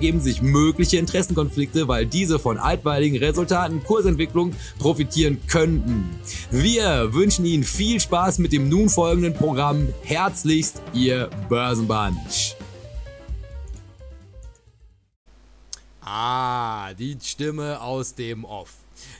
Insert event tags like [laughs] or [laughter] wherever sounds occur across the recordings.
ergeben sich mögliche Interessenkonflikte, weil diese von altweiligen Resultaten Kursentwicklung profitieren könnten. Wir wünschen Ihnen viel Spaß mit dem nun folgenden Programm. Herzlichst, Ihr Börsenbunch. Ah, die Stimme aus dem Off.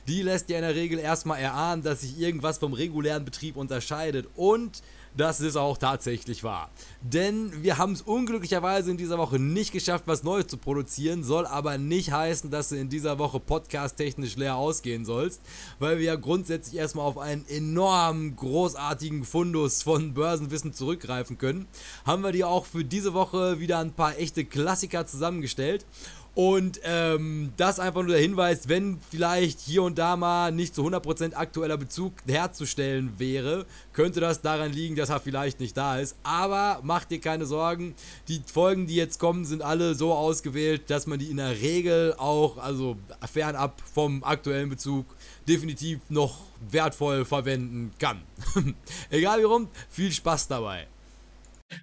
Die lässt ja in der Regel erstmal erahnen, dass sich irgendwas vom regulären Betrieb unterscheidet und das ist auch tatsächlich wahr. Denn wir haben es unglücklicherweise in dieser Woche nicht geschafft, was Neues zu produzieren, soll aber nicht heißen, dass du in dieser Woche podcast-technisch leer ausgehen sollst, weil wir ja grundsätzlich erstmal auf einen enorm großartigen Fundus von Börsenwissen zurückgreifen können. Haben wir dir auch für diese Woche wieder ein paar echte Klassiker zusammengestellt. Und ähm, das einfach nur der Hinweis, wenn vielleicht hier und da mal nicht zu 100% aktueller Bezug herzustellen wäre, könnte das daran liegen, dass er vielleicht nicht da ist. Aber mach dir keine Sorgen, die Folgen, die jetzt kommen, sind alle so ausgewählt, dass man die in der Regel auch, also fernab vom aktuellen Bezug, definitiv noch wertvoll verwenden kann. [laughs] Egal wie rum, viel Spaß dabei.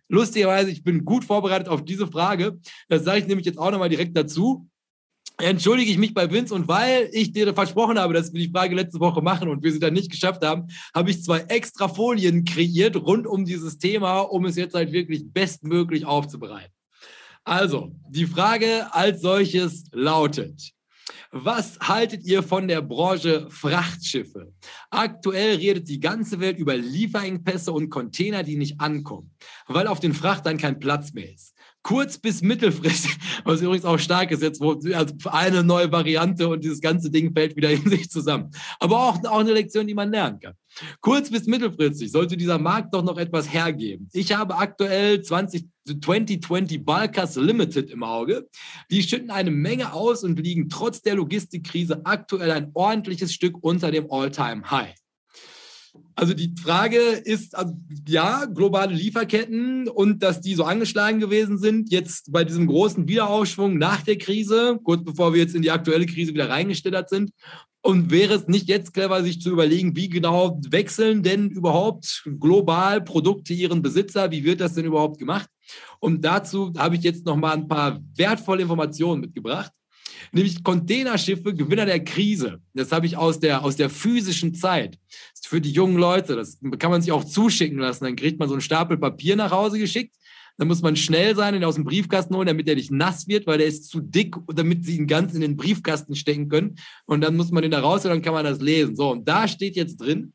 Lustigerweise, ich bin gut vorbereitet auf diese Frage. Das sage ich nämlich jetzt auch nochmal direkt dazu. Entschuldige ich mich bei Vince und weil ich dir versprochen habe, dass wir die Frage letzte Woche machen und wir sie dann nicht geschafft haben, habe ich zwei extra Folien kreiert rund um dieses Thema, um es jetzt halt wirklich bestmöglich aufzubereiten. Also, die Frage als solches lautet, was haltet ihr von der Branche Frachtschiffe? Aktuell redet die ganze Welt über Lieferengpässe und Container, die nicht ankommen, weil auf den Frachtern kein Platz mehr ist kurz- bis mittelfristig, [laughs] was übrigens auch stark ist jetzt, wo also eine neue Variante und dieses ganze Ding fällt wieder [laughs] in sich zusammen. Aber auch, auch eine Lektion, die man lernen kann. Kurz- bis mittelfristig sollte dieser Markt doch noch etwas hergeben. Ich habe aktuell 20, 2020 Balkers Limited im Auge. Die schütten eine Menge aus und liegen trotz der Logistikkrise aktuell ein ordentliches Stück unter dem All-Time-High. Also die Frage ist, also ja, globale Lieferketten und dass die so angeschlagen gewesen sind, jetzt bei diesem großen Wiederaufschwung nach der Krise, kurz bevor wir jetzt in die aktuelle Krise wieder reingestellt sind. Und wäre es nicht jetzt clever, sich zu überlegen, wie genau wechseln denn überhaupt global Produkte ihren Besitzer? Wie wird das denn überhaupt gemacht? Und dazu habe ich jetzt noch mal ein paar wertvolle Informationen mitgebracht nämlich Containerschiffe, Gewinner der Krise. Das habe ich aus der, aus der physischen Zeit. Für die jungen Leute, das kann man sich auch zuschicken lassen. Dann kriegt man so einen Stapel Papier nach Hause geschickt. Dann muss man schnell sein, ihn aus dem Briefkasten holen, damit er nicht nass wird, weil der ist zu dick, damit sie ihn ganz in den Briefkasten stecken können. Und dann muss man ihn da raus und dann kann man das lesen. So, und da steht jetzt drin,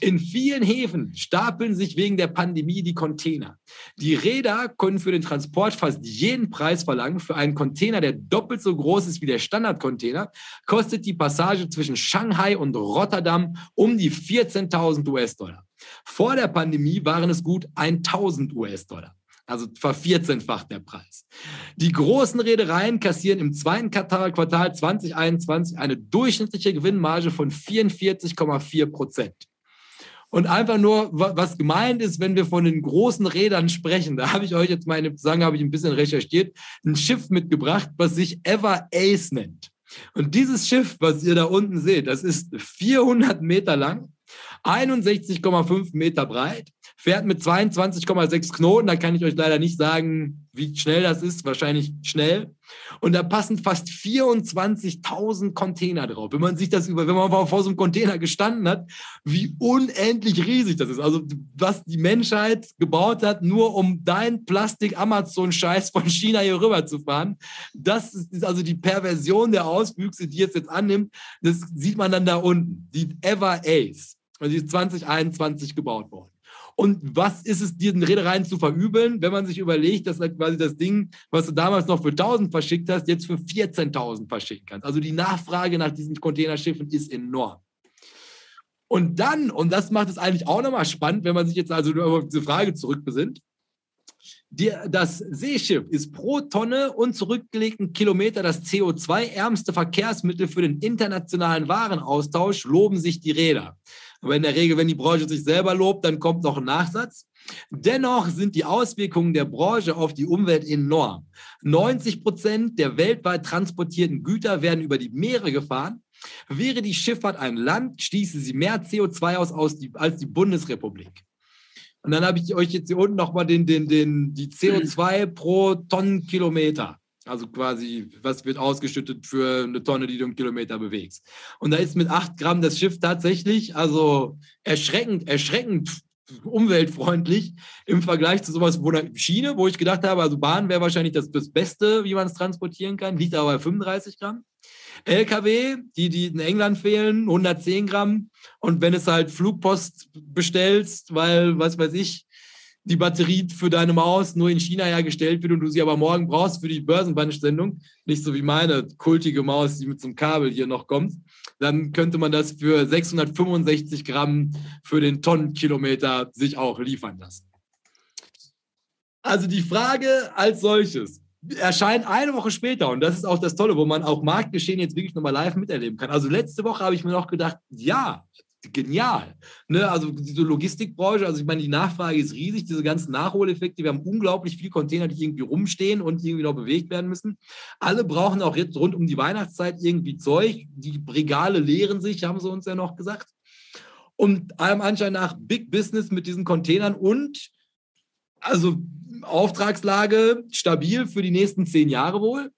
in vielen Häfen stapeln sich wegen der Pandemie die Container. Die Räder können für den Transport fast jeden Preis verlangen. Für einen Container, der doppelt so groß ist wie der Standardcontainer, kostet die Passage zwischen Shanghai und Rotterdam um die 14.000 US-Dollar. Vor der Pandemie waren es gut 1.000 US-Dollar. Also vervierzehnfacht der Preis. Die großen Reedereien kassieren im zweiten Quartal, Quartal 2021 eine durchschnittliche Gewinnmarge von 44,4 Prozent. Und einfach nur, was gemeint ist, wenn wir von den großen Rädern sprechen, da habe ich euch jetzt meine Sagen, habe ich ein bisschen recherchiert, ein Schiff mitgebracht, was sich Ever Ace nennt. Und dieses Schiff, was ihr da unten seht, das ist 400 Meter lang, 61,5 Meter breit, fährt mit 22,6 Knoten. Da kann ich euch leider nicht sagen, wie schnell das ist. Wahrscheinlich schnell. Und da passen fast 24.000 Container drauf. Wenn man sich das über, wenn man vor so einem Container gestanden hat, wie unendlich riesig das ist. Also, was die Menschheit gebaut hat, nur um dein Plastik-Amazon-Scheiß von China hier rüber zu fahren. Das ist also die Perversion der Auswüchse, die jetzt jetzt annimmt. Das sieht man dann da unten. Die Ever Ace. Und die ist 2021 gebaut worden. Und was ist es diesen Reedereien zu verübeln, wenn man sich überlegt, dass halt quasi das Ding, was du damals noch für 1000 verschickt hast, jetzt für 14.000 verschicken kannst? Also die Nachfrage nach diesen Containerschiffen ist enorm. Und dann, und das macht es eigentlich auch nochmal spannend, wenn man sich jetzt also auf diese Frage zurückbesinnt, die, das Seeschiff ist pro Tonne und zurückgelegten Kilometer das CO2-ärmste Verkehrsmittel für den internationalen Warenaustausch, loben sich die Räder. Aber in der Regel, wenn die Branche sich selber lobt, dann kommt noch ein Nachsatz. Dennoch sind die Auswirkungen der Branche auf die Umwelt enorm. 90 Prozent der weltweit transportierten Güter werden über die Meere gefahren. Wäre die Schifffahrt ein Land, stieße sie mehr CO2 aus, aus die, als die Bundesrepublik. Und dann habe ich euch jetzt hier unten nochmal den, den, den, die CO2 pro Tonnenkilometer. Also quasi, was wird ausgeschüttet für eine Tonne, die du einen Kilometer bewegst. Und da ist mit 8 Gramm das Schiff tatsächlich, also erschreckend, erschreckend umweltfreundlich im Vergleich zu sowas, wo Schiene, wo ich gedacht habe, also Bahn wäre wahrscheinlich das, das Beste, wie man es transportieren kann, liegt aber bei 35 Gramm. LKW, die, die in England fehlen, 110 Gramm. Und wenn es halt Flugpost bestellst, weil, was weiß ich, die Batterie für deine Maus nur in China hergestellt wird und du sie aber morgen brauchst für die Börsenbandstellung, nicht so wie meine kultige Maus, die mit so einem Kabel hier noch kommt, dann könnte man das für 665 Gramm für den Tonnenkilometer sich auch liefern lassen. Also die Frage als solches erscheint eine Woche später und das ist auch das Tolle, wo man auch Marktgeschehen jetzt wirklich nochmal live miterleben kann. Also letzte Woche habe ich mir noch gedacht, ja, genial. Ne? Also diese Logistikbranche, also ich meine, die Nachfrage ist riesig, diese ganzen Nachholeffekte. Wir haben unglaublich viele Container, die irgendwie rumstehen und irgendwie noch bewegt werden müssen. Alle brauchen auch jetzt rund um die Weihnachtszeit irgendwie Zeug. Die Regale leeren sich, haben sie uns ja noch gesagt. Und allem Anschein nach Big Business mit diesen Containern und also Auftragslage stabil für die nächsten zehn Jahre wohl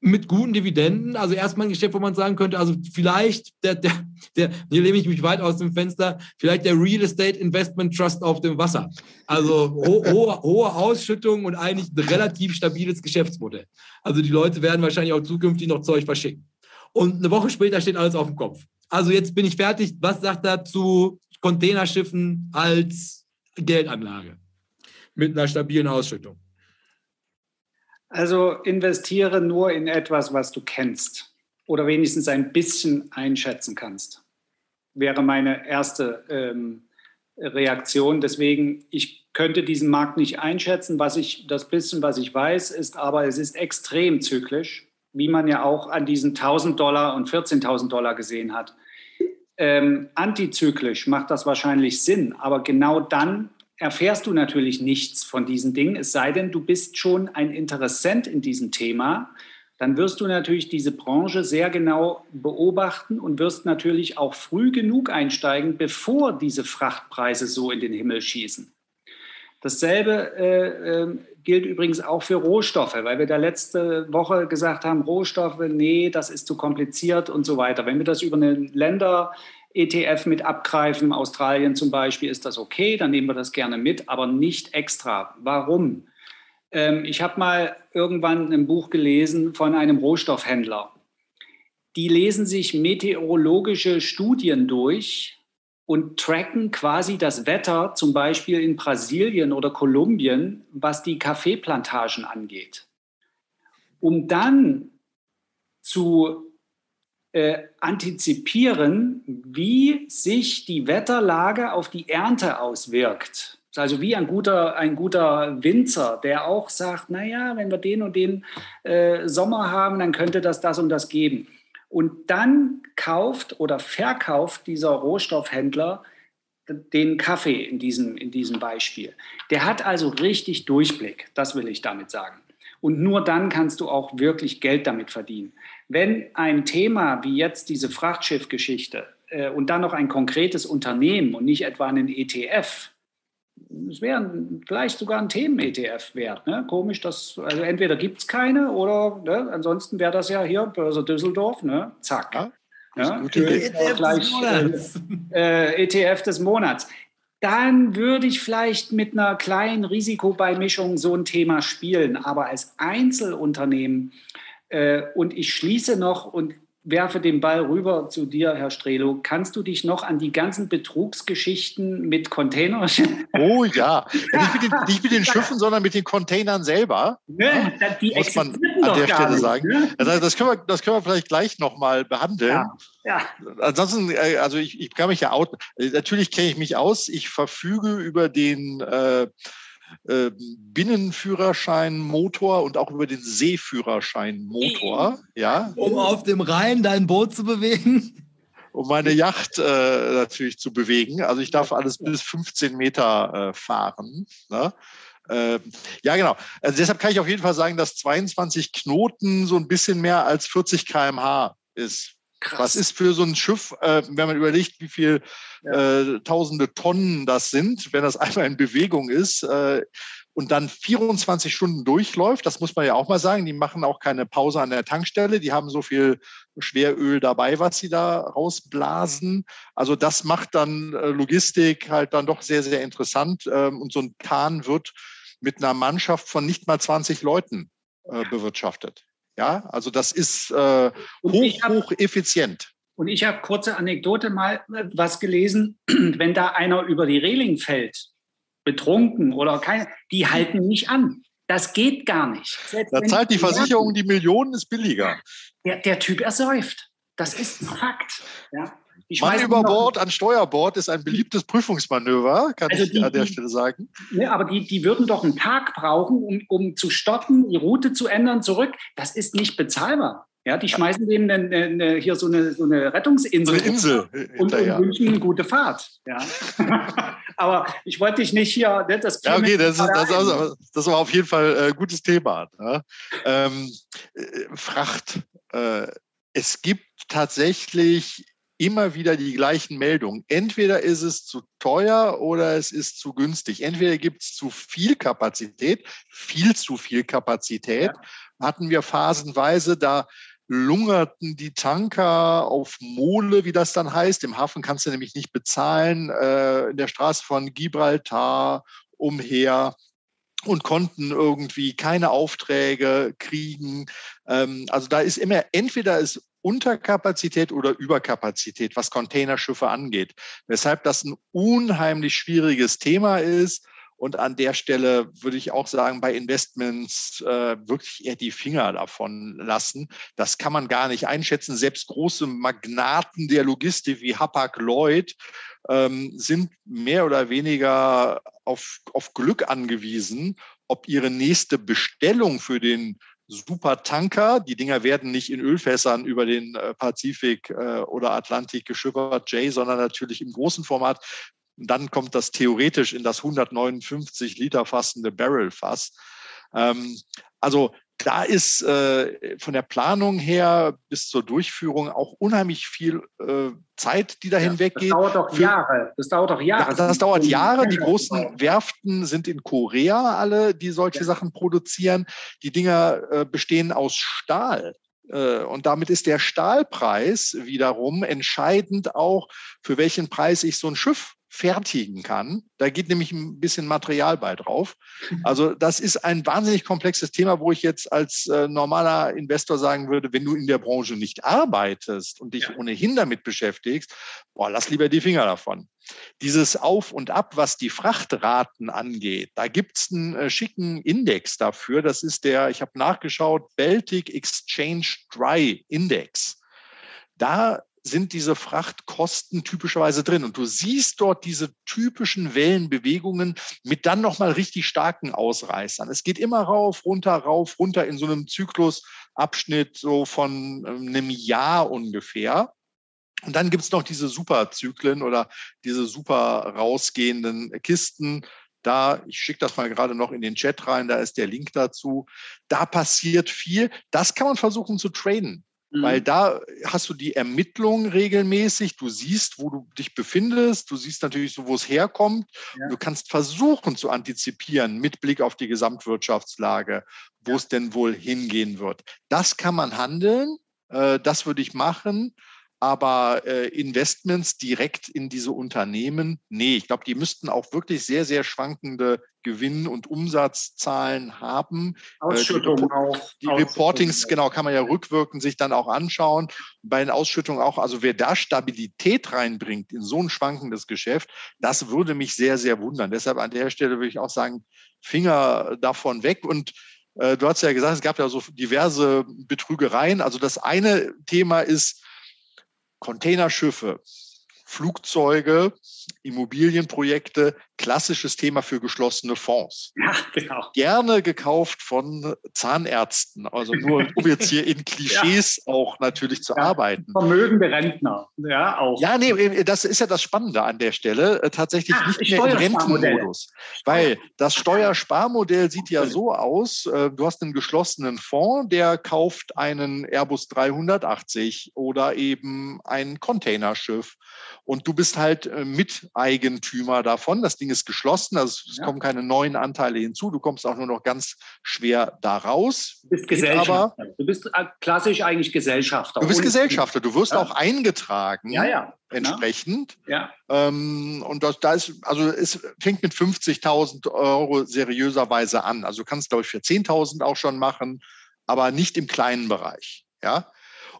mit guten Dividenden. Also erstmal ein Geschäft, wo man sagen könnte, also vielleicht der, der, der, hier lehne ich mich weit aus dem Fenster, vielleicht der Real Estate Investment Trust auf dem Wasser. Also ho hohe, hohe Ausschüttung und eigentlich ein relativ stabiles Geschäftsmodell. Also die Leute werden wahrscheinlich auch zukünftig noch Zeug verschicken. Und eine Woche später steht alles auf dem Kopf. Also jetzt bin ich fertig. Was sagt er zu Containerschiffen als Geldanlage mit einer stabilen Ausschüttung? Also investiere nur in etwas, was du kennst oder wenigstens ein bisschen einschätzen kannst. Wäre meine erste ähm, Reaktion. Deswegen, ich könnte diesen Markt nicht einschätzen. Was ich, das bisschen, was ich weiß, ist aber, es ist extrem zyklisch, wie man ja auch an diesen 1000 Dollar und 14.000 Dollar gesehen hat. Ähm, antizyklisch macht das wahrscheinlich Sinn, aber genau dann erfährst du natürlich nichts von diesen Dingen, es sei denn, du bist schon ein Interessent in diesem Thema. Dann wirst du natürlich diese Branche sehr genau beobachten und wirst natürlich auch früh genug einsteigen, bevor diese Frachtpreise so in den Himmel schießen. Dasselbe äh, äh, gilt übrigens auch für Rohstoffe, weil wir da letzte Woche gesagt haben, Rohstoffe, nee, das ist zu kompliziert und so weiter. Wenn wir das über eine Länder ETF mit abgreifen, Australien zum Beispiel, ist das okay, dann nehmen wir das gerne mit, aber nicht extra. Warum? Ähm, ich habe mal irgendwann ein Buch gelesen von einem Rohstoffhändler. Die lesen sich meteorologische Studien durch und tracken quasi das Wetter, zum Beispiel in Brasilien oder Kolumbien, was die Kaffeeplantagen angeht. Um dann zu äh, antizipieren, wie sich die Wetterlage auf die Ernte auswirkt. Also wie ein guter, ein guter Winzer, der auch sagt, naja, wenn wir den und den äh, Sommer haben, dann könnte das das und das geben. Und dann kauft oder verkauft dieser Rohstoffhändler den Kaffee in diesem, in diesem Beispiel. Der hat also richtig Durchblick, das will ich damit sagen. Und nur dann kannst du auch wirklich Geld damit verdienen. Wenn ein Thema wie jetzt diese Frachtschiffgeschichte äh, und dann noch ein konkretes Unternehmen und nicht etwa einen ETF es wäre vielleicht sogar ein Themen-ETF wert. Ne? Komisch, dass, also entweder gibt es keine oder ne? ansonsten wäre das ja hier Börse Düsseldorf, ne? zack. Ja, ja? ETF, gleich, des äh, ETF des Monats. Dann würde ich vielleicht mit einer kleinen Risikobeimischung so ein Thema spielen. Aber als Einzelunternehmen äh, und ich schließe noch und werfe den Ball rüber zu dir, Herr Strelo. Kannst du dich noch an die ganzen Betrugsgeschichten mit Containern? [laughs] Oh ja, nicht mit, den, nicht mit den Schiffen, sondern mit den Containern selber. Ne, die muss man an der Stelle nicht, sagen. Ne? Das, das, können wir, das können wir vielleicht gleich nochmal behandeln. Ja. Ja. Ansonsten, äh, also ich, ich kann mich ja out. Natürlich kenne ich mich aus. Ich verfüge über den äh, äh, Binnenführerschein Motor und auch über den Seeführerschein Motor. Ja. Um auf dem Rhein dein Boot zu bewegen? Um meine Yacht äh, natürlich zu bewegen. Also ich darf alles bis 15 Meter äh, fahren. Ne? Ähm, ja, genau. Also deshalb kann ich auf jeden Fall sagen, dass 22 Knoten so ein bisschen mehr als 40 km/h ist. Krass. Was ist für so ein Schiff, äh, wenn man überlegt, wie viel ja. äh, tausende Tonnen das sind, wenn das [laughs] einmal in Bewegung ist äh, und dann 24 Stunden durchläuft, das muss man ja auch mal sagen, die machen auch keine Pause an der Tankstelle, die haben so viel Schweröl dabei, was sie da rausblasen. Also das macht dann äh, Logistik halt dann doch sehr, sehr interessant ähm, und so ein Kahn wird mit einer Mannschaft von nicht mal 20 Leuten äh, bewirtschaftet. Ja, also das ist äh, hoch, hab, hoch effizient. Und ich habe kurze Anekdote mal äh, was gelesen, [clears throat] wenn da einer über die Reling fällt, betrunken oder kein, die halten nicht an. Das geht gar nicht. Selbst da zahlt die Versicherung die Millionen, ist billiger. Der, der Typ ersäuft. Das ist ein Fakt. Ja. Mann über Bord an Steuerbord ist ein beliebtes Prüfungsmanöver, kann also ich die, an der Stelle sagen. Ne, aber die, die würden doch einen Tag brauchen, um, um zu stoppen, die Route zu ändern, zurück. Das ist nicht bezahlbar. Ja, die schmeißen dem eine, eine, hier so eine, so eine Rettungsinsel eine Insel und, und wünschen eine gute Fahrt. Ja. [laughs] aber ich wollte dich nicht hier. Ne, das ja, okay, das, ist, das, also, das war auf jeden Fall ein äh, gutes Thema. Ja. Ähm, äh, Fracht. Äh, es gibt tatsächlich immer wieder die gleichen Meldungen. Entweder ist es zu teuer oder es ist zu günstig. Entweder gibt es zu viel Kapazität, viel zu viel Kapazität. Ja. Hatten wir phasenweise, da lungerten die Tanker auf Mole, wie das dann heißt. Im Hafen kannst du nämlich nicht bezahlen. Äh, in der Straße von Gibraltar umher und konnten irgendwie keine Aufträge kriegen. Ähm, also da ist immer, entweder ist Unterkapazität oder Überkapazität, was Containerschiffe angeht. Weshalb das ein unheimlich schwieriges Thema ist. Und an der Stelle würde ich auch sagen, bei Investments äh, wirklich eher die Finger davon lassen. Das kann man gar nicht einschätzen. Selbst große Magnaten der Logistik wie Hapag-Lloyd ähm, sind mehr oder weniger auf, auf Glück angewiesen, ob ihre nächste Bestellung für den Supertanker. Die Dinger werden nicht in Ölfässern über den äh, Pazifik äh, oder Atlantik geschippert, Jay, sondern natürlich im großen Format. dann kommt das theoretisch in das 159 Liter fassende Barrel-Fass. Ähm, also da ist äh, von der Planung her bis zur Durchführung auch unheimlich viel äh, Zeit, die dahin ja, weggeht. Das dauert doch Jahre. Das dauert doch Jahre. das, das dauert Jahre. Die großen Werften sind in Korea alle, die solche ja. Sachen produzieren. Die Dinger äh, bestehen aus Stahl. Äh, und damit ist der Stahlpreis wiederum entscheidend auch, für welchen Preis ich so ein Schiff fertigen kann. Da geht nämlich ein bisschen Material bei drauf. Also das ist ein wahnsinnig komplexes Thema, wo ich jetzt als äh, normaler Investor sagen würde, wenn du in der Branche nicht arbeitest und dich ja. ohnehin damit beschäftigst, boah, lass lieber die Finger davon. Dieses Auf und Ab, was die Frachtraten angeht, da gibt es einen äh, schicken Index dafür. Das ist der, ich habe nachgeschaut, Baltic Exchange Dry Index. Da sind diese Frachtkosten typischerweise drin. Und du siehst dort diese typischen Wellenbewegungen mit dann nochmal richtig starken Ausreißern. Es geht immer rauf, runter, rauf, runter in so einem Zyklusabschnitt so von ähm, einem Jahr ungefähr. Und dann gibt es noch diese Superzyklen oder diese super rausgehenden Kisten. Da, ich schicke das mal gerade noch in den Chat rein, da ist der Link dazu. Da passiert viel. Das kann man versuchen zu traden. Mhm. Weil da hast du die Ermittlung regelmäßig, du siehst, wo du dich befindest, du siehst natürlich so, wo es herkommt. Ja. Du kannst versuchen zu antizipieren mit Blick auf die Gesamtwirtschaftslage, wo ja. es denn wohl hingehen wird. Das kann man handeln, äh, das würde ich machen. Aber äh, Investments direkt in diese Unternehmen, nee, ich glaube, die müssten auch wirklich sehr, sehr schwankende Gewinn- und Umsatzzahlen haben. Ausschüttung äh, die, auch. Die Reportings, genau, kann man ja rückwirkend sich dann auch anschauen. Bei den Ausschüttungen auch, also wer da Stabilität reinbringt in so ein schwankendes Geschäft, das würde mich sehr, sehr wundern. Deshalb an der Stelle würde ich auch sagen, Finger davon weg und äh, Du hast ja gesagt, es gab ja so diverse Betrügereien. Also das eine Thema ist, Containerschiffe, Flugzeuge, Immobilienprojekte, klassisches Thema für geschlossene Fonds. Ja, genau. Gerne gekauft von Zahnärzten, also nur um jetzt hier in [laughs] Klischees ja. auch natürlich zu ja, arbeiten. Vermögende Rentner, ja auch. Ja, nee, das ist ja das Spannende an der Stelle, äh, tatsächlich Ach, nicht mehr im Rentenmodus. Weil das Steuersparmodell sieht ja so aus, äh, du hast einen geschlossenen Fonds, der kauft einen Airbus 380 oder eben ein Containerschiff und du bist halt äh, Miteigentümer davon. Das Ding ist geschlossen, also es ja. kommen keine neuen Anteile hinzu. Du kommst auch nur noch ganz schwer da raus. Du bist Gesellschafter. Aber, du bist äh, klassisch eigentlich Gesellschafter. Du bist Gesellschafter. Du wirst ja. auch eingetragen. Ja, ja. Entsprechend. Ja. Ähm, und das, da ist, also es fängt mit 50.000 Euro seriöserweise an. Also du kannst, glaube ich, für 10.000 auch schon machen, aber nicht im kleinen Bereich. Ja.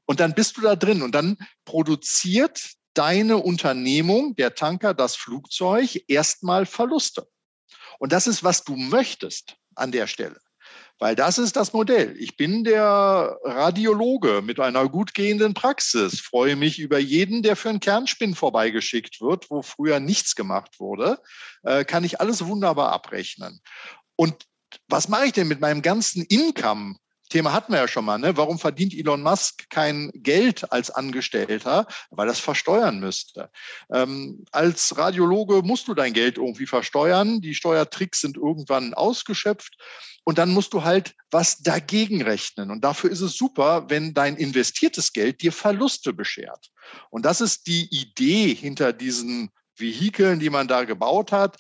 Und dann bist du da drin und dann produziert deine Unternehmung, der Tanker, das Flugzeug, erstmal Verluste. Und das ist, was du möchtest an der Stelle. Weil das ist das Modell. Ich bin der Radiologe mit einer gut gehenden Praxis, freue mich über jeden, der für einen Kernspinn vorbeigeschickt wird, wo früher nichts gemacht wurde, äh, kann ich alles wunderbar abrechnen. Und was mache ich denn mit meinem ganzen Income, Thema hatten wir ja schon mal. Ne? Warum verdient Elon Musk kein Geld als Angestellter? Weil das versteuern müsste. Ähm, als Radiologe musst du dein Geld irgendwie versteuern. Die Steuertricks sind irgendwann ausgeschöpft. Und dann musst du halt was dagegen rechnen. Und dafür ist es super, wenn dein investiertes Geld dir Verluste beschert. Und das ist die Idee hinter diesen Vehikeln, die man da gebaut hat.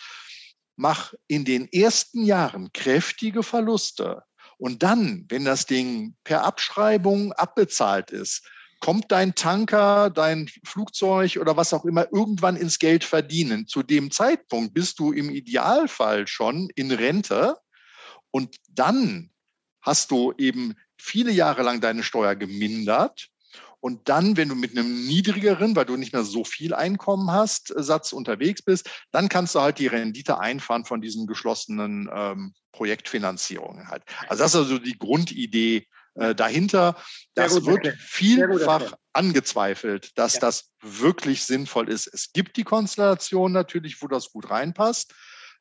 Mach in den ersten Jahren kräftige Verluste und dann, wenn das Ding per Abschreibung abbezahlt ist, kommt dein Tanker, dein Flugzeug oder was auch immer irgendwann ins Geld verdienen. Zu dem Zeitpunkt bist du im Idealfall schon in Rente und dann hast du eben viele Jahre lang deine Steuer gemindert und dann, wenn du mit einem niedrigeren, weil du nicht mehr so viel Einkommen hast, äh, Satz unterwegs bist, dann kannst du halt die Rendite einfahren von diesen geschlossenen ähm, Projektfinanzierungen halt. Also das ist also die Grundidee äh, dahinter. Das gut, wird vielfach angezweifelt, dass ja. das wirklich sinnvoll ist. Es gibt die Konstellation natürlich, wo das gut reinpasst.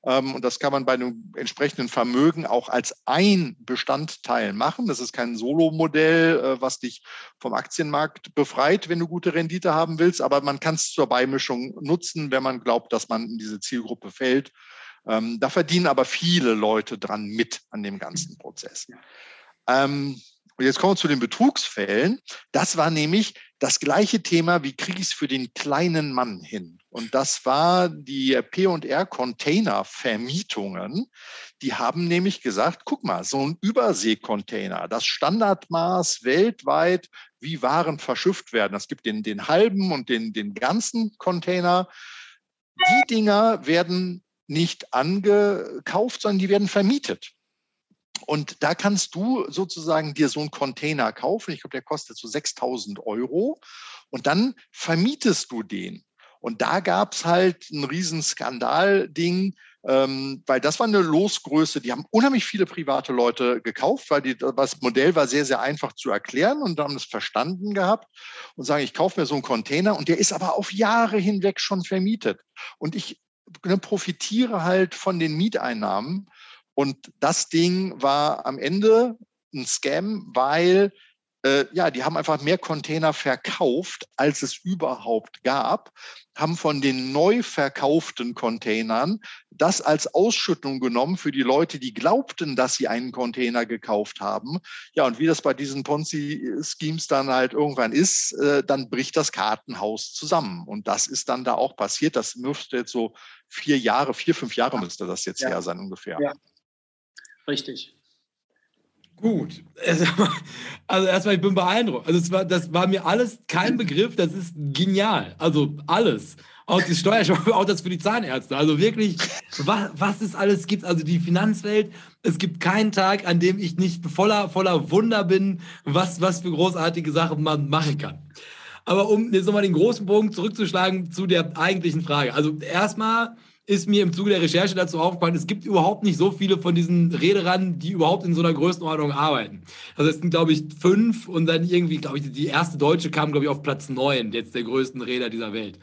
Ähm, und das kann man bei einem entsprechenden Vermögen auch als ein Bestandteil machen. Das ist kein Solo-Modell, äh, was dich vom Aktienmarkt befreit, wenn du gute Rendite haben willst. Aber man kann es zur Beimischung nutzen, wenn man glaubt, dass man in diese Zielgruppe fällt. Ähm, da verdienen aber viele Leute dran mit an dem ganzen Prozess. Ähm, und jetzt kommen wir zu den Betrugsfällen. Das war nämlich das gleiche Thema, wie kriege ich es für den kleinen Mann hin? Und das war die P&R-Container-Vermietungen. Die haben nämlich gesagt, guck mal, so ein Überseekontainer, das Standardmaß weltweit, wie Waren verschifft werden. Es gibt den, den halben und den, den ganzen Container. Die Dinger werden nicht angekauft, sondern die werden vermietet. Und da kannst du sozusagen dir so einen Container kaufen. Ich glaube, der kostet so 6000 Euro. Und dann vermietest du den. Und da gab es halt ein Riesenskandal-Ding, ähm, weil das war eine Losgröße. Die haben unheimlich viele private Leute gekauft, weil die, das Modell war sehr, sehr einfach zu erklären und haben es verstanden gehabt und sagen, ich kaufe mir so einen Container und der ist aber auf Jahre hinweg schon vermietet. Und ich ne, profitiere halt von den Mieteinnahmen und das Ding war am Ende ein Scam, weil äh, ja, die haben einfach mehr Container verkauft, als es überhaupt gab, haben von den neu verkauften Containern das als Ausschüttung genommen für die Leute, die glaubten, dass sie einen Container gekauft haben. Ja, und wie das bei diesen Ponzi-Schemes dann halt irgendwann ist, äh, dann bricht das Kartenhaus zusammen. Und das ist dann da auch passiert. Das müsste jetzt so vier Jahre, vier, fünf Jahre müsste das jetzt ja. her sein ungefähr. Ja, richtig. Gut. [laughs] Also erstmal, ich bin beeindruckt. Also war, das war mir alles kein Begriff, das ist genial. Also alles. Auch die Steuer, auch das für die Zahnärzte. Also wirklich, was, was es alles gibt. Also die Finanzwelt, es gibt keinen Tag, an dem ich nicht voller, voller Wunder bin, was, was für großartige Sachen man machen kann. Aber um jetzt nochmal den großen Bogen zurückzuschlagen zu der eigentlichen Frage. Also erstmal ist mir im Zuge der Recherche dazu aufgefallen, es gibt überhaupt nicht so viele von diesen Rederern, die überhaupt in so einer Größenordnung arbeiten. Also es sind, glaube ich, fünf und dann irgendwie, glaube ich, die erste Deutsche kam, glaube ich, auf Platz neun, jetzt der größten Räder dieser Welt.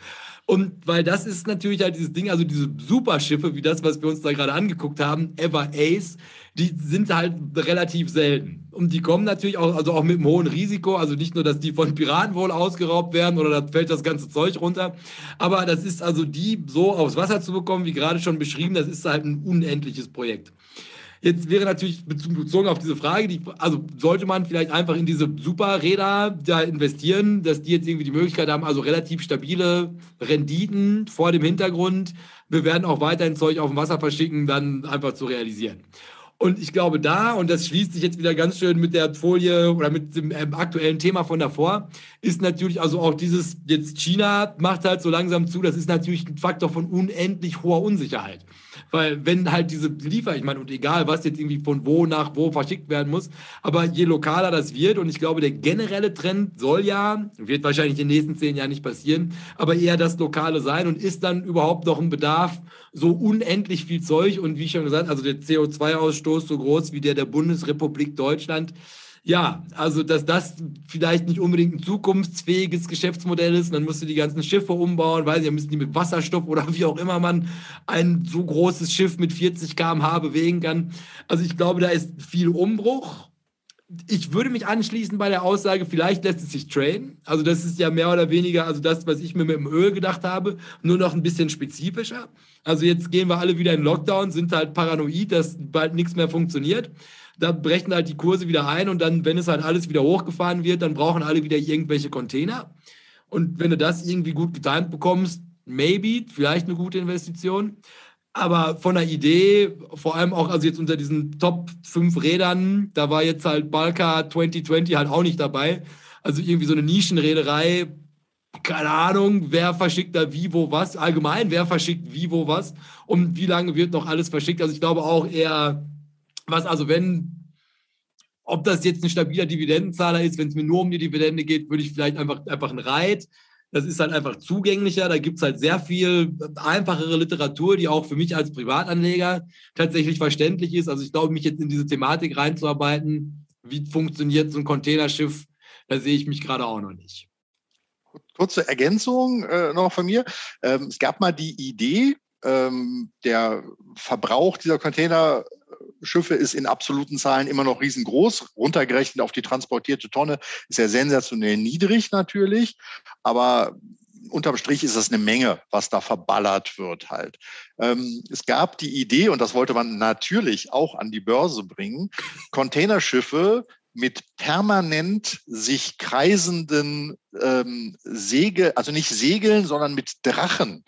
Und weil das ist natürlich halt dieses Ding, also diese Superschiffe, wie das, was wir uns da gerade angeguckt haben, Ever Ace, die sind halt relativ selten. Und die kommen natürlich auch, also auch mit einem hohen Risiko, also nicht nur, dass die von Piraten wohl ausgeraubt werden oder da fällt das ganze Zeug runter, aber das ist also die so aufs Wasser zu bekommen, wie gerade schon beschrieben, das ist halt ein unendliches Projekt. Jetzt wäre natürlich bezogen auf diese Frage, die, also sollte man vielleicht einfach in diese Superräder da investieren, dass die jetzt irgendwie die Möglichkeit haben, also relativ stabile Renditen vor dem Hintergrund, wir werden auch weiterhin Zeug auf dem Wasser verschicken, dann einfach zu realisieren. Und ich glaube, da, und das schließt sich jetzt wieder ganz schön mit der Folie oder mit dem ähm, aktuellen Thema von davor, ist natürlich also auch dieses, jetzt China macht halt so langsam zu, das ist natürlich ein Faktor von unendlich hoher Unsicherheit. Weil wenn halt diese Liefer, ich meine, und egal, was jetzt irgendwie von wo nach wo verschickt werden muss, aber je lokaler das wird, und ich glaube, der generelle Trend soll ja, wird wahrscheinlich in den nächsten zehn Jahren nicht passieren, aber eher das Lokale sein und ist dann überhaupt noch ein Bedarf, so unendlich viel Zeug und wie schon gesagt, also der CO2-Ausstoß so groß wie der der Bundesrepublik Deutschland, ja, also dass das vielleicht nicht unbedingt ein zukunftsfähiges Geschäftsmodell ist, dann musst du die ganzen Schiffe umbauen, weil sie müssen die mit Wasserstoff oder [laughs] wie auch immer man ein so großes Schiff mit 40 km/h bewegen kann. Also ich glaube, da ist viel Umbruch. Ich würde mich anschließen bei der Aussage, vielleicht lässt es sich trainen. Also das ist ja mehr oder weniger, also das, was ich mir mit dem Öl gedacht habe, nur noch ein bisschen spezifischer. Also jetzt gehen wir alle wieder in Lockdown, sind halt paranoid, dass bald nichts mehr funktioniert da brechen halt die Kurse wieder ein und dann, wenn es halt alles wieder hochgefahren wird, dann brauchen alle wieder irgendwelche Container. Und wenn du das irgendwie gut getimt bekommst, maybe, vielleicht eine gute Investition. Aber von der Idee, vor allem auch, also jetzt unter diesen Top 5 Rädern, da war jetzt halt Balka 2020 halt auch nicht dabei. Also irgendwie so eine Nischenreederei, keine Ahnung, wer verschickt da wie, wo, was. Allgemein, wer verschickt wie, wo, was. Und wie lange wird noch alles verschickt. Also ich glaube auch eher was also, wenn, ob das jetzt ein stabiler Dividendenzahler ist, wenn es mir nur um die Dividende geht, würde ich vielleicht einfach, einfach ein Reit. Das ist halt einfach zugänglicher. Da gibt es halt sehr viel einfachere Literatur, die auch für mich als Privatanleger tatsächlich verständlich ist. Also ich glaube, mich jetzt in diese Thematik reinzuarbeiten, wie funktioniert so ein Containerschiff, da sehe ich mich gerade auch noch nicht. Kurze Ergänzung äh, noch von mir. Ähm, es gab mal die Idee, ähm, der Verbrauch dieser Container Schiffe ist in absoluten Zahlen immer noch riesengroß. Runtergerechnet auf die transportierte Tonne ist ja sensationell niedrig natürlich. Aber unterm Strich ist das eine Menge, was da verballert wird halt. Ähm, es gab die Idee, und das wollte man natürlich auch an die Börse bringen, Containerschiffe mit permanent sich kreisenden ähm, Segel, also nicht Segeln, sondern mit Drachen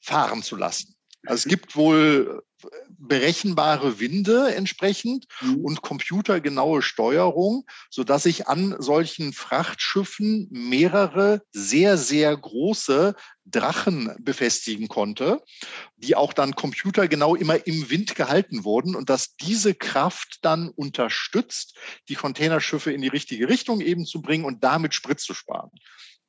fahren zu lassen. Also es gibt wohl berechenbare Winde entsprechend mhm. und computergenaue Steuerung, so dass ich an solchen Frachtschiffen mehrere sehr, sehr große Drachen befestigen konnte, die auch dann computergenau immer im Wind gehalten wurden und dass diese Kraft dann unterstützt, die Containerschiffe in die richtige Richtung eben zu bringen und damit Sprit zu sparen.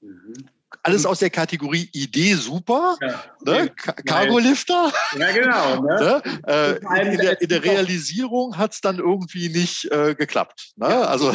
Mhm alles aus der Kategorie Idee super, ja. ne? Cargo-Lifter. Ja, genau. [laughs] Ne? ne? Äh, in, der, in, der, Realisierung hat es dann irgendwie nicht äh, geklappt. Ne? Ja, also.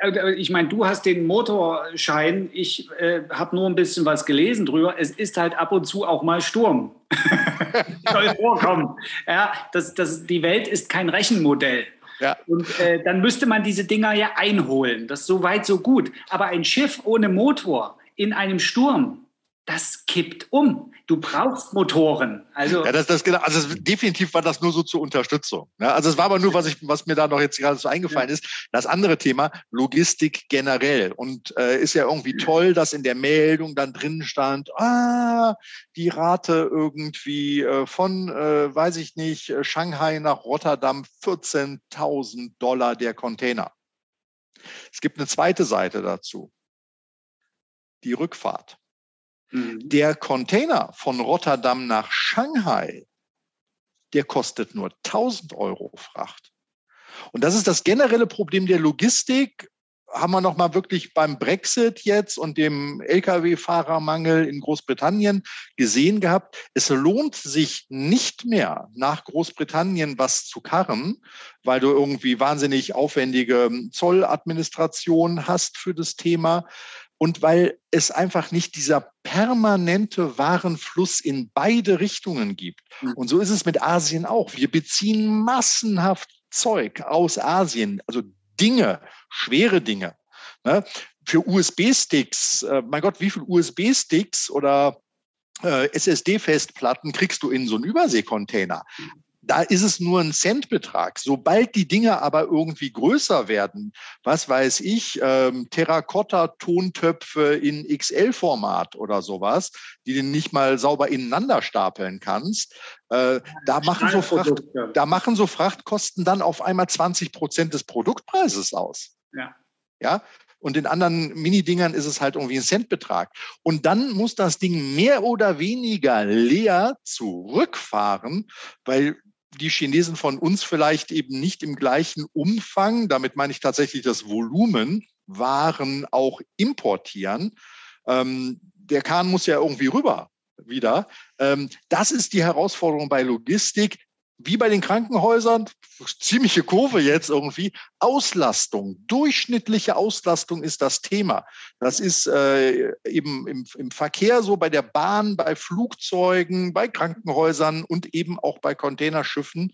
Äh, ich meine, du hast den Motorschein, ich äh, habe nur ein bisschen was gelesen drüber. Es ist halt ab und zu auch mal Sturm. [laughs] Soll vorkommen. Ja, das, das, die Welt ist kein Rechenmodell. Ja. Und äh, dann müsste man diese Dinger ja einholen. Das ist so weit, so gut. Aber ein Schiff ohne Motor in einem Sturm, das kippt um. Du brauchst Motoren. Also, ja, das, das, genau, also definitiv war das nur so zur Unterstützung. Ne? Also es war aber nur, was, ich, was mir da noch jetzt gerade so eingefallen ja. ist. Das andere Thema, Logistik generell. Und äh, ist ja irgendwie toll, dass in der Meldung dann drin stand, ah, die Rate irgendwie äh, von, äh, weiß ich nicht, äh, Shanghai nach Rotterdam 14.000 Dollar der Container. Es gibt eine zweite Seite dazu. Die Rückfahrt. Mhm. Der Container von Rotterdam nach Shanghai, der kostet nur 1000 Euro Fracht. Und das ist das generelle Problem der Logistik. Haben wir noch mal wirklich beim Brexit jetzt und dem Lkw-Fahrermangel in Großbritannien gesehen gehabt. Es lohnt sich nicht mehr nach Großbritannien was zu karren, weil du irgendwie wahnsinnig aufwendige Zolladministration hast für das Thema und weil es einfach nicht dieser permanente Warenfluss in beide Richtungen gibt. Mhm. Und so ist es mit Asien auch. Wir beziehen massenhaft Zeug aus Asien, also Dinge, schwere Dinge. Ne? Für USB-Sticks, äh, mein Gott, wie viele USB-Sticks oder äh, SSD-Festplatten kriegst du in so einen Überseekontainer? Da ist es nur ein Centbetrag. Sobald die Dinge aber irgendwie größer werden, was weiß ich, ähm, Terrakotta-Tontöpfe in XL-Format oder sowas, die du nicht mal sauber ineinander stapeln kannst, äh, da, machen so Fracht, da machen so Frachtkosten dann auf einmal 20 Prozent des Produktpreises aus. Ja. Ja, und in anderen Mini-Dingern ist es halt irgendwie ein Centbetrag. Und dann muss das Ding mehr oder weniger leer zurückfahren, weil die Chinesen von uns vielleicht eben nicht im gleichen Umfang, damit meine ich tatsächlich das Volumen, Waren auch importieren. Ähm, der Kahn muss ja irgendwie rüber wieder. Ähm, das ist die Herausforderung bei Logistik wie bei den Krankenhäusern, ziemliche Kurve jetzt irgendwie, Auslastung, durchschnittliche Auslastung ist das Thema. Das ist äh, eben im, im Verkehr so, bei der Bahn, bei Flugzeugen, bei Krankenhäusern und eben auch bei Containerschiffen.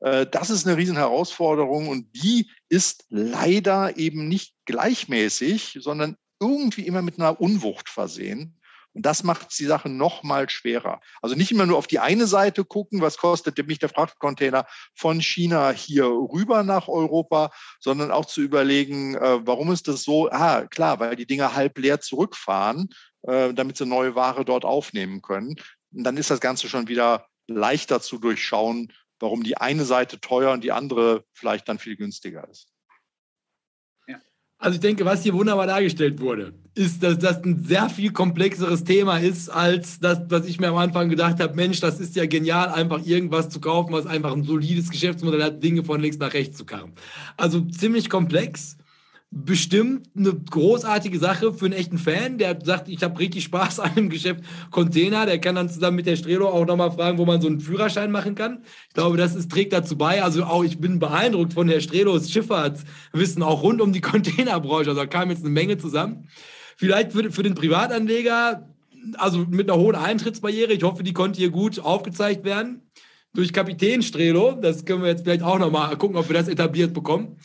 Äh, das ist eine Riesenherausforderung und die ist leider eben nicht gleichmäßig, sondern irgendwie immer mit einer Unwucht versehen. Und das macht die Sache noch mal schwerer. Also nicht immer nur auf die eine Seite gucken, was kostet mich der Frachtcontainer von China hier rüber nach Europa, sondern auch zu überlegen, äh, warum ist das so? Ah, klar, weil die Dinger halb leer zurückfahren, äh, damit sie neue Ware dort aufnehmen können. Und dann ist das Ganze schon wieder leichter zu durchschauen, warum die eine Seite teuer und die andere vielleicht dann viel günstiger ist. Also ich denke, was hier wunderbar dargestellt wurde, ist, dass das ein sehr viel komplexeres Thema ist, als das, was ich mir am Anfang gedacht habe, Mensch, das ist ja genial, einfach irgendwas zu kaufen, was einfach ein solides Geschäftsmodell hat, Dinge von links nach rechts zu karren. Also ziemlich komplex bestimmt eine großartige Sache für einen echten Fan, der sagt, ich habe richtig Spaß [laughs] an dem Geschäft Container, der kann dann zusammen mit der Strelo auch nochmal fragen, wo man so einen Führerschein machen kann. Ich glaube, das ist, trägt dazu bei. Also auch ich bin beeindruckt von der Strelos Schifffahrtswissen auch rund um die [laughs] Containerbranche. Also da kam jetzt eine Menge zusammen. Vielleicht für, für den Privatanleger, also mit einer hohen Eintrittsbarriere, ich hoffe, die konnte hier gut aufgezeigt werden durch Kapitän Strelo. Das können wir jetzt vielleicht auch nochmal gucken, ob wir das etabliert bekommen.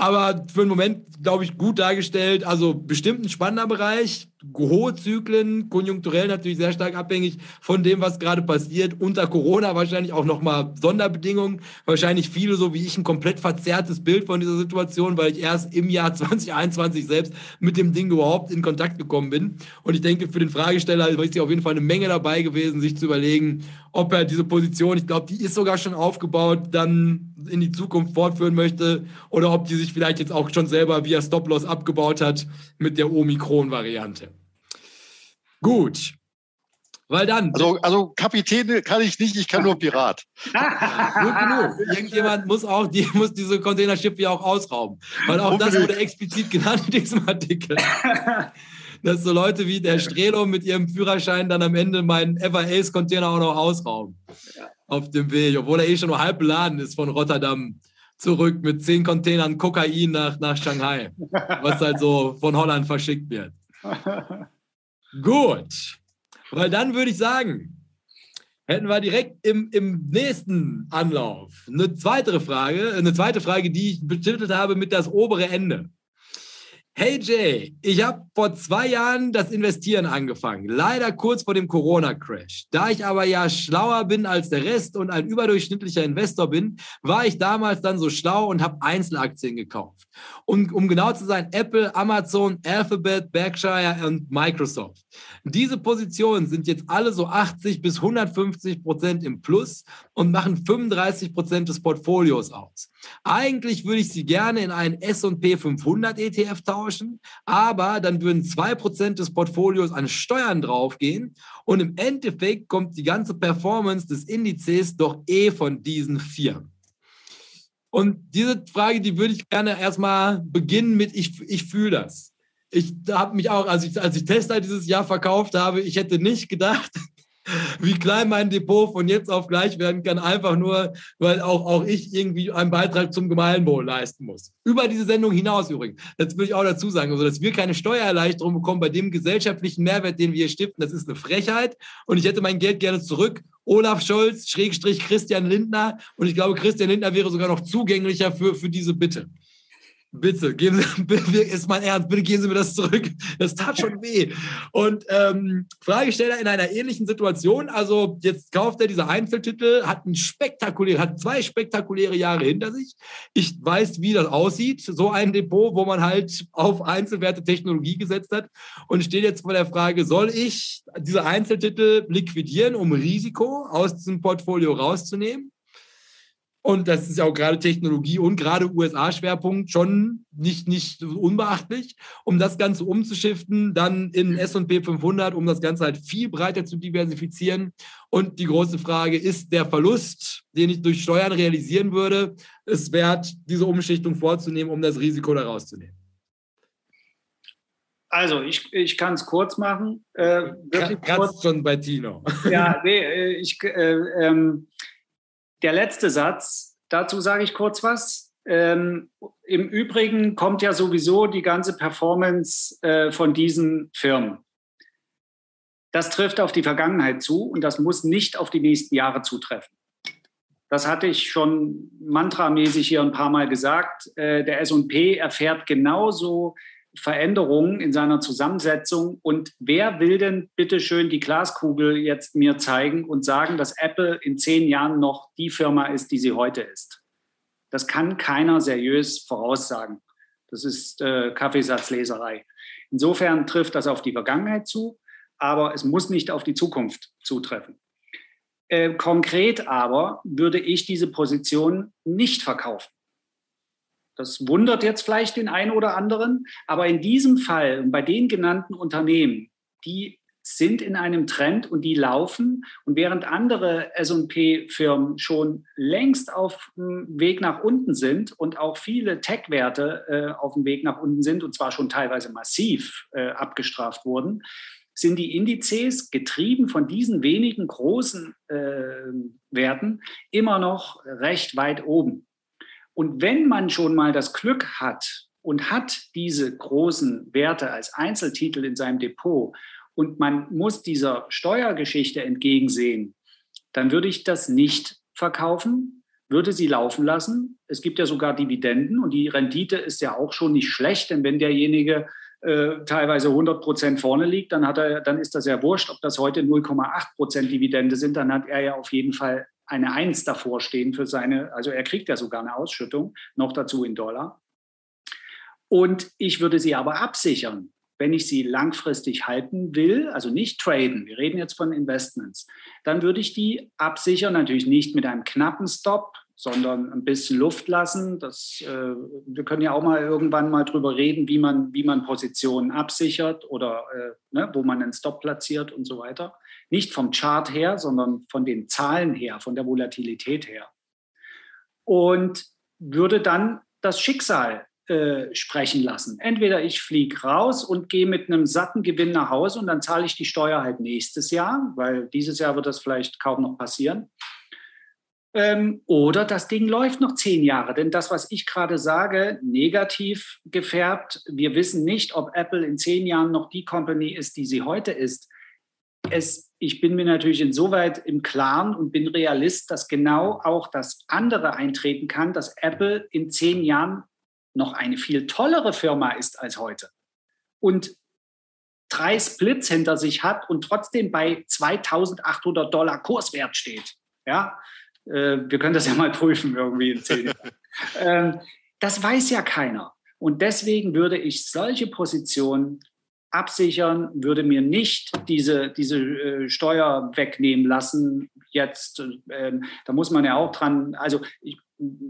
Aber für den Moment, glaube ich, gut dargestellt. Also bestimmt ein spannender Bereich hohe Zyklen, konjunkturell natürlich sehr stark abhängig von dem, was gerade passiert. Unter Corona wahrscheinlich auch nochmal Sonderbedingungen. Wahrscheinlich viele, so wie ich, ein komplett verzerrtes Bild von dieser Situation, weil ich erst im Jahr [laughs] 2021 selbst mit dem Ding überhaupt in Kontakt gekommen bin. Und ich denke, für den Fragesteller ist auf jeden Fall eine Menge dabei gewesen, sich zu überlegen, ob er diese Position, ich glaube, die ist sogar schon aufgebaut, dann in die Zukunft fortführen möchte oder ob die sich vielleicht jetzt auch schon selber via Stop-Loss abgebaut hat mit der Omikron-Variante. Gut. Weil dann. Also, also Kapitän kann ich nicht, ich kann nur Pirat. [laughs] Gut genug. Irgendjemand muss auch die, muss diese Containerschiffe auch ausrauben. Weil auch Unbedingt. das wurde explizit genannt in diesem Artikel. [laughs] Dass so Leute wie der Strelo mit ihrem Führerschein dann am Ende meinen Ever Ace Container auch noch ausrauben. Auf dem Weg, obwohl er eh schon nur halb beladen ist von Rotterdam zurück mit zehn Containern Kokain nach, nach Shanghai. Was halt so von Holland verschickt wird. Gut. Weil dann würde ich sagen, hätten wir direkt im, im nächsten Anlauf eine zweite Frage, eine zweite Frage, die ich betitelt habe mit das obere Ende. Hey Jay, ich habe vor zwei Jahren das Investieren angefangen, leider kurz vor dem Corona-Crash. Da ich aber ja schlauer bin als der Rest und ein überdurchschnittlicher Investor bin, war ich damals dann so schlau und habe Einzelaktien gekauft. Und um genau zu sein, Apple, Amazon, Alphabet, Berkshire und Microsoft. Diese Positionen sind jetzt alle so 80 bis 150 Prozent im Plus und machen 35 Prozent des Portfolios aus. Eigentlich würde ich sie gerne in einen S&P 500 ETF tauschen, aber dann würden 2% des Portfolios an Steuern draufgehen und im Endeffekt kommt die ganze Performance des Indizes doch eh von diesen Firmen. Und diese Frage, die würde ich gerne erstmal beginnen mit, ich, ich fühle das. Ich habe mich auch, als ich, als ich Tesla dieses Jahr verkauft habe, ich hätte nicht gedacht, wie klein mein Depot von jetzt auf gleich werden kann, einfach nur, weil auch, auch ich irgendwie einen Beitrag zum Gemeinwohl leisten muss. Über diese Sendung hinaus übrigens. Das will ich auch dazu sagen, also dass wir keine Steuererleichterung bekommen bei dem gesellschaftlichen Mehrwert, den wir hier stiften, das ist eine Frechheit und ich hätte mein Geld gerne zurück. Olaf Scholz, Schrägstrich Christian Lindner und ich glaube, Christian Lindner wäre sogar noch zugänglicher für, für diese Bitte. Bitte, geben Sie, [laughs] ist mein Ernst, bitte geben Sie mir das zurück. Das tat schon [laughs] weh. Und ähm, Fragesteller in einer ähnlichen Situation, also jetzt kauft er diese Einzeltitel, hat ein spektakulär, hat zwei spektakuläre Jahre hinter sich. Ich weiß, wie das aussieht, so ein Depot, wo man halt auf Einzelwerte Technologie gesetzt hat und steht jetzt vor der Frage, soll ich diese Einzeltitel liquidieren, um Risiko aus diesem Portfolio rauszunehmen? Und das ist ja auch gerade Technologie und gerade USA-Schwerpunkt schon nicht, nicht unbeachtlich, um das Ganze umzuschiften, dann in S&P 500, um das Ganze halt viel breiter zu diversifizieren. Und die große Frage, ist der Verlust, den ich durch Steuern realisieren würde, es wert, diese Umschichtung vorzunehmen, um das Risiko da rauszunehmen? Also, ich, ich kann es kurz machen. Äh, kurz. schon bei Tino. Ja, [laughs] nee, äh, ich, äh, ähm, der letzte Satz, dazu sage ich kurz was. Ähm, Im Übrigen kommt ja sowieso die ganze Performance äh, von diesen Firmen. Das trifft auf die Vergangenheit zu und das muss nicht auf die nächsten Jahre zutreffen. Das hatte ich schon mantramäßig hier ein paar Mal gesagt. Äh, der SP erfährt genauso Veränderungen in seiner Zusammensetzung. Und wer will denn bitte schön die Glaskugel jetzt mir zeigen und sagen, dass Apple in zehn Jahren noch die Firma ist, die sie heute ist? Das kann keiner seriös voraussagen. Das ist äh, Kaffeesatzleserei. Insofern trifft das auf die Vergangenheit zu, aber es muss nicht auf die Zukunft zutreffen. Äh, konkret aber würde ich diese Position nicht verkaufen. Das wundert jetzt vielleicht den einen oder anderen, aber in diesem Fall, bei den genannten Unternehmen, die sind in einem Trend und die laufen. Und während andere SP-Firmen schon längst auf dem Weg nach unten sind und auch viele Tech-Werte äh, auf dem Weg nach unten sind und zwar schon teilweise massiv äh, abgestraft wurden, sind die Indizes getrieben von diesen wenigen großen äh, Werten immer noch recht weit oben. Und wenn man schon mal das Glück hat und hat diese großen Werte als Einzeltitel in seinem Depot und man muss dieser Steuergeschichte entgegensehen, dann würde ich das nicht verkaufen, würde sie laufen lassen. Es gibt ja sogar Dividenden und die Rendite ist ja auch schon nicht schlecht, denn wenn derjenige äh, teilweise 100 Prozent vorne liegt, dann, hat er, dann ist das ja wurscht, ob das heute 0,8 Prozent Dividende sind, dann hat er ja auf jeden Fall eine Eins davor stehen für seine, also er kriegt ja sogar eine Ausschüttung, noch dazu in Dollar. Und ich würde sie aber absichern, wenn ich sie langfristig halten will, also nicht traden, wir reden jetzt von Investments, dann würde ich die absichern, natürlich nicht mit einem knappen Stop, sondern ein bisschen Luft lassen. Das, äh, wir können ja auch mal irgendwann mal drüber reden, wie man, wie man Positionen absichert oder äh, ne, wo man einen Stop platziert und so weiter. Nicht vom Chart her, sondern von den Zahlen her, von der Volatilität her. Und würde dann das Schicksal äh, sprechen lassen. Entweder ich fliege raus und gehe mit einem satten Gewinn nach Hause und dann zahle ich die Steuer halt nächstes Jahr, weil dieses Jahr wird das vielleicht kaum noch passieren. Ähm, oder das Ding läuft noch zehn Jahre. Denn das, was ich gerade sage, negativ gefärbt, wir wissen nicht, ob Apple in zehn Jahren noch die Company ist, die sie heute ist es, ich bin mir natürlich insoweit im Klaren und bin Realist, dass genau auch das andere eintreten kann, dass Apple in zehn Jahren noch eine viel tollere Firma ist als heute. Und drei Splits hinter sich hat und trotzdem bei 2800 Dollar Kurswert steht. Ja, äh, wir können das ja mal prüfen irgendwie in zehn Jahren. [laughs] ähm, das weiß ja keiner. Und deswegen würde ich solche Positionen absichern, würde mir nicht diese, diese äh, Steuer wegnehmen lassen. Jetzt, äh, da muss man ja auch dran, also ich,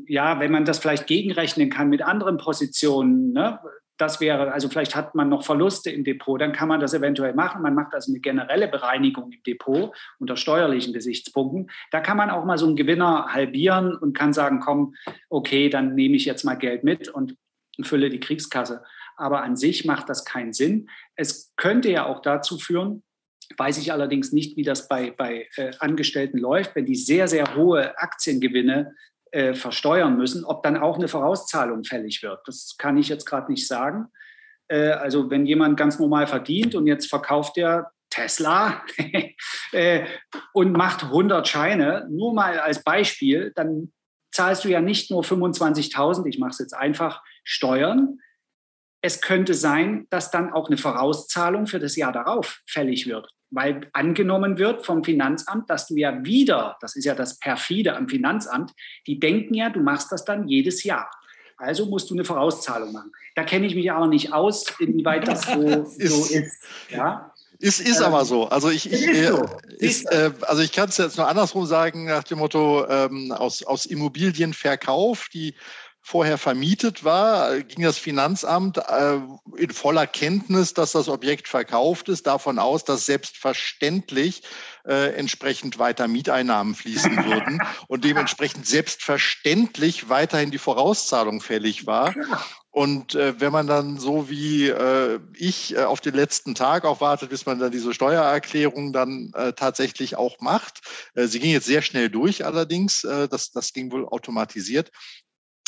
ja, wenn man das vielleicht gegenrechnen kann mit anderen Positionen, ne, das wäre, also vielleicht hat man noch Verluste im Depot, dann kann man das eventuell machen. Man macht also eine generelle Bereinigung im Depot unter steuerlichen Gesichtspunkten. Da kann man auch mal so einen Gewinner halbieren und kann sagen, komm, okay, dann nehme ich jetzt mal Geld mit und fülle die Kriegskasse. Aber an sich macht das keinen Sinn. Es könnte ja auch dazu führen, weiß ich allerdings nicht, wie das bei, bei äh, Angestellten läuft, wenn die sehr, sehr hohe Aktiengewinne äh, versteuern müssen, ob dann auch eine Vorauszahlung fällig wird. Das kann ich jetzt gerade nicht sagen. Äh, also wenn jemand ganz normal verdient und jetzt verkauft er Tesla [laughs] äh, und macht 100 Scheine, nur mal als Beispiel, dann zahlst du ja nicht nur 25.000, ich mache es jetzt einfach, Steuern. Es könnte sein, dass dann auch eine Vorauszahlung für das Jahr darauf fällig wird weil angenommen wird vom Finanzamt, dass du ja wieder, das ist ja das perfide am Finanzamt, die denken ja, du machst das dann jedes Jahr. Also musst du eine Vorauszahlung machen. Da kenne ich mich aber nicht aus, inwieweit das so [laughs] ist. So ist ja? Ist, ist ähm, aber so. Also ich, ich, ist so. ist, äh, also ich kann es jetzt nur andersrum sagen, nach dem Motto ähm, aus, aus Immobilienverkauf, die vorher vermietet war, ging das Finanzamt äh, in voller Kenntnis, dass das Objekt verkauft ist, davon aus, dass selbstverständlich äh, entsprechend weiter Mieteinnahmen fließen [laughs] würden und dementsprechend selbstverständlich weiterhin die Vorauszahlung fällig war. Und äh, wenn man dann so wie äh, ich äh, auf den letzten Tag auch wartet, bis man dann diese Steuererklärung dann äh, tatsächlich auch macht, äh, sie ging jetzt sehr schnell durch allerdings, äh, das, das ging wohl automatisiert,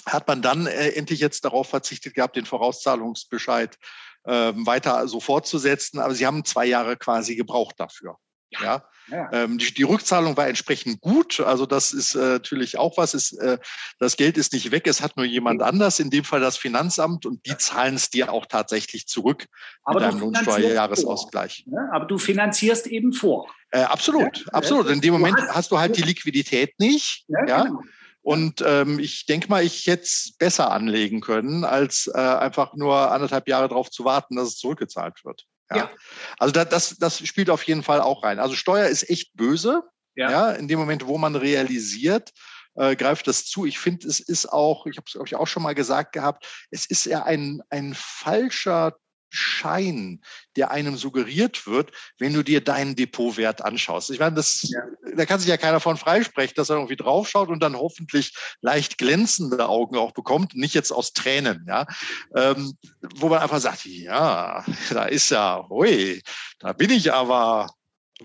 hat man dann äh, endlich jetzt darauf verzichtet gehabt, den Vorauszahlungsbescheid äh, weiter so fortzusetzen. Aber sie haben zwei Jahre quasi gebraucht dafür. Ja. ja. Ähm, die, die, Rückzahlung war entsprechend gut. Also das ist äh, natürlich auch was. Ist, äh, das Geld ist nicht weg, es hat nur jemand anders, in dem Fall das Finanzamt, und die zahlen es dir auch tatsächlich zurück Aber mit deinem Lohnsteuerjahresausgleich. Ja, aber du finanzierst eben vor. Äh, absolut, ja, absolut. In dem Moment hast, hast, du halt die Liquidität nicht. Ja, genau. Und ähm, ich denke mal, ich hätte es besser anlegen können, als äh, einfach nur anderthalb Jahre darauf zu warten, dass es zurückgezahlt wird. Ja. ja. Also da, das, das spielt auf jeden Fall auch rein. Also Steuer ist echt böse. Ja. ja in dem Moment, wo man realisiert, äh, greift das zu. Ich finde, es ist auch, ich habe es, glaube ich, auch schon mal gesagt gehabt, es ist ja ein, ein falscher Schein, der einem suggeriert wird, wenn du dir deinen Depotwert anschaust. Ich meine, das, ja. da kann sich ja keiner von freisprechen, dass er irgendwie draufschaut und dann hoffentlich leicht glänzende Augen auch bekommt, nicht jetzt aus Tränen, ja, ähm, wo man einfach sagt, ja, da ist ja, hui, da bin ich aber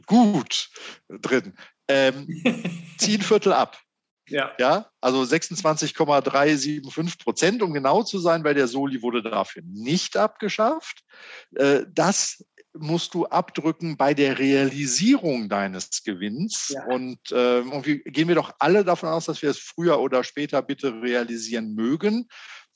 gut drin. Ähm, [laughs] zieh ein Viertel ab. Ja. ja also 26,375 Prozent, um genau zu sein, weil der Soli wurde dafür nicht abgeschafft. Äh, das musst du abdrücken bei der Realisierung deines Gewinns. Ja. Und, äh, und wir, gehen wir doch alle davon aus, dass wir es früher oder später bitte realisieren mögen.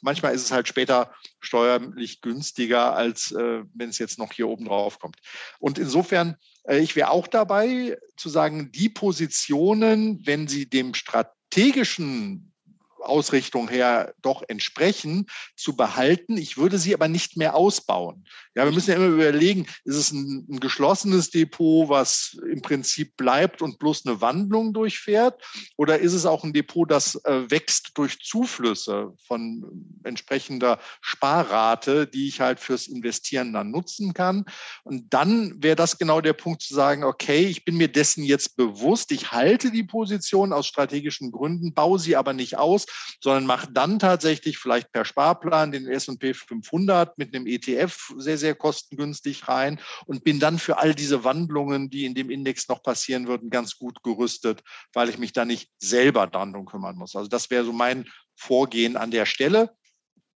Manchmal ist es halt später steuerlich günstiger, als äh, wenn es jetzt noch hier oben drauf kommt. Und insofern, äh, ich wäre auch dabei zu sagen, die Positionen, wenn sie dem Strat strategischen Ausrichtung her doch entsprechen, zu behalten. Ich würde sie aber nicht mehr ausbauen. Ja, wir müssen ja immer überlegen, ist es ein, ein, geschlossenes Depot, was im Prinzip bleibt und bloß eine Wandlung durchfährt? Oder ist es auch ein Depot, das äh, wächst durch Zuflüsse von entsprechender Sparrate, die ich halt fürs Investieren dann nutzen kann? Und dann wäre das genau der Punkt zu sagen, okay, ich bin mir dessen jetzt bewusst, ich halte die Position aus strategischen Gründen, baue sie aber nicht aus, sondern mache dann tatsächlich vielleicht per Sparplan den S&P 500 mit einem ETF sehr, sehr kostengünstig rein und bin dann für all diese Wandlungen, die in dem Index noch passieren würden, ganz gut gerüstet, weil ich mich da nicht selber dran kümmern muss. Also das wäre so mein Vorgehen an der Stelle.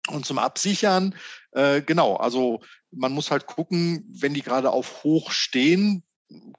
Und zum Absichern, äh, genau, also man muss halt gucken, wenn die gerade auf hoch stehen,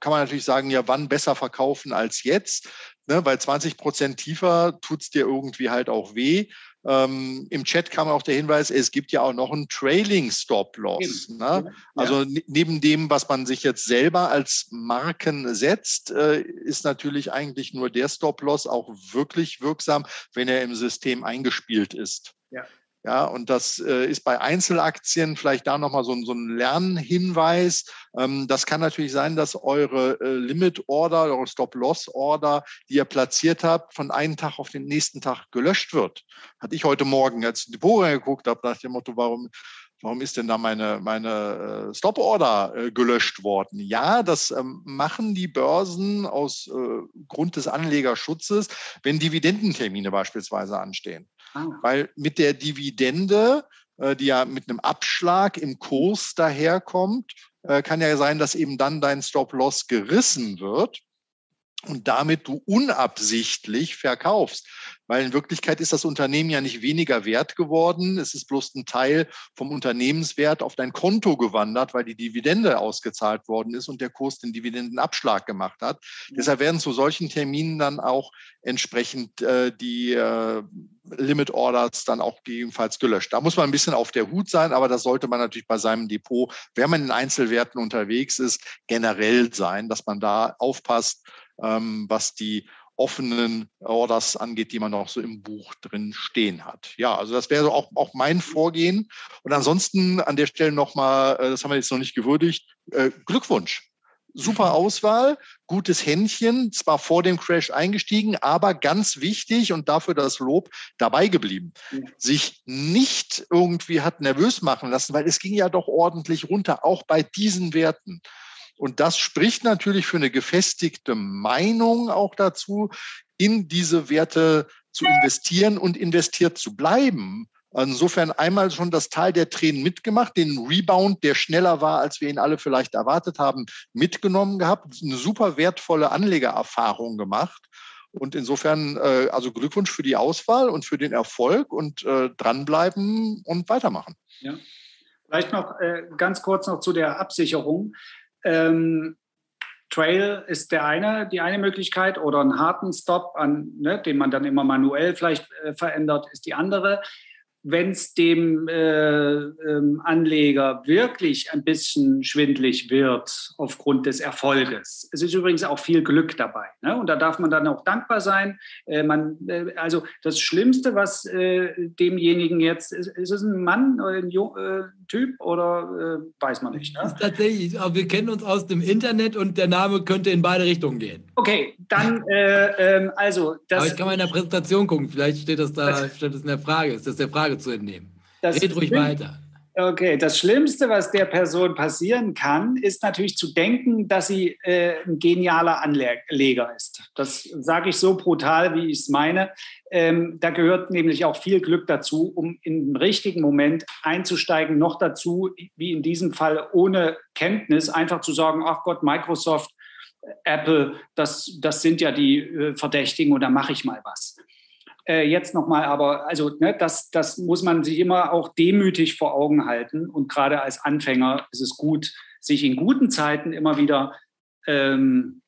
kann man natürlich sagen, ja, wann besser verkaufen als jetzt? Ne, weil 20 Prozent tiefer tut es dir irgendwie halt auch weh. Ähm, Im Chat kam auch der Hinweis, es gibt ja auch noch einen Trailing Stop Loss. Ne? Ja. Also neben dem, was man sich jetzt selber als Marken setzt, äh, ist natürlich eigentlich nur der Stop Loss auch wirklich wirksam, wenn er im System eingespielt ist. Ja. Ja, und das äh, ist bei Einzelaktien vielleicht da nochmal so, so ein Lernhinweis. Ähm, das kann natürlich sein, dass eure äh, Limit-Order, eure Stop-Loss-Order, die ihr platziert habt, von einem Tag auf den nächsten Tag gelöscht wird. Hatte ich heute Morgen, als ich die Depot geguckt habe, nach dem Motto, warum warum ist denn da meine, meine äh, Stop-Order äh, gelöscht worden? Ja, das ähm, machen die Börsen aus äh, Grund des Anlegerschutzes, wenn Dividendentermine beispielsweise anstehen. Ah. Weil mit der Dividende, die ja mit einem Abschlag im Kurs daherkommt, kann ja sein, dass eben dann dein Stop-Loss gerissen wird und damit du unabsichtlich verkaufst. Weil in Wirklichkeit ist das Unternehmen ja nicht weniger wert geworden. Es ist bloß ein Teil vom Unternehmenswert auf dein Konto gewandert, weil die Dividende ausgezahlt worden ist und der Kurs den Dividendenabschlag gemacht hat. Ja. Deshalb werden zu solchen Terminen dann auch entsprechend äh, die äh, Limit Orders dann auch gegebenenfalls gelöscht. Da muss man ein bisschen auf der Hut sein, aber das sollte man natürlich bei seinem Depot, wenn man in Einzelwerten unterwegs ist, generell sein, dass man da aufpasst, ähm, was die offenen Orders angeht, die man noch so im Buch drin stehen hat. Ja, also das wäre auch, auch mein Vorgehen. Und ansonsten an der Stelle nochmal, äh, das haben wir jetzt noch nicht gewürdigt, äh, Glückwunsch. Super Auswahl, gutes Händchen, zwar vor dem Crash eingestiegen, aber ganz wichtig und dafür das Lob dabei geblieben. Sich nicht irgendwie hat nervös machen lassen, weil es ging ja doch ordentlich runter, auch bei diesen Werten. Und das spricht natürlich für eine gefestigte Meinung auch dazu, in diese Werte zu investieren und investiert zu bleiben. Insofern einmal schon das Tal der Tränen mitgemacht, den Rebound, der schneller war, als wir ihn alle vielleicht erwartet haben, mitgenommen gehabt, eine super wertvolle Anlegererfahrung gemacht. Und insofern, äh, also Glückwunsch für die Auswahl und für den Erfolg und äh, dranbleiben und weitermachen. Ja. Vielleicht noch äh, ganz kurz noch zu der Absicherung. Ähm, Trail ist der eine, die eine Möglichkeit oder einen harten Stop, an, ne, den man dann immer manuell vielleicht äh, verändert, ist die andere wenn es dem äh, ähm, Anleger wirklich ein bisschen schwindlig wird aufgrund des Erfolges. Es ist übrigens auch viel Glück dabei. Ne? Und da darf man dann auch dankbar sein. Äh, man, äh, also das Schlimmste, was äh, demjenigen jetzt, ist, ist es ein Mann oder ein jo äh, Typ oder äh, weiß man nicht. Ne? Das ist tatsächlich, aber wir kennen uns aus dem Internet und der Name könnte in beide Richtungen gehen. Okay, dann ähm, also. Das, aber ich kann mal in der Präsentation gucken, vielleicht steht das da, steht das in der Frage, ist das der Frage zu entnehmen. Das Red ruhig weiter. Okay, das Schlimmste, was der Person passieren kann, ist natürlich zu denken, dass sie äh, ein genialer Anleger ist. Das sage ich so brutal, wie ich es meine. Ähm, da gehört nämlich auch viel Glück dazu, um im richtigen Moment einzusteigen. Noch dazu, wie in diesem Fall, ohne Kenntnis, einfach zu sagen, ach Gott, Microsoft, Apple, das, das sind ja die äh, Verdächtigen und da mache ich mal was äh, jetzt nochmal, aber also ne, das, das muss man sich immer auch demütig vor Augen halten. Und gerade als Anfänger ist es gut, sich in guten Zeiten immer wieder ähm,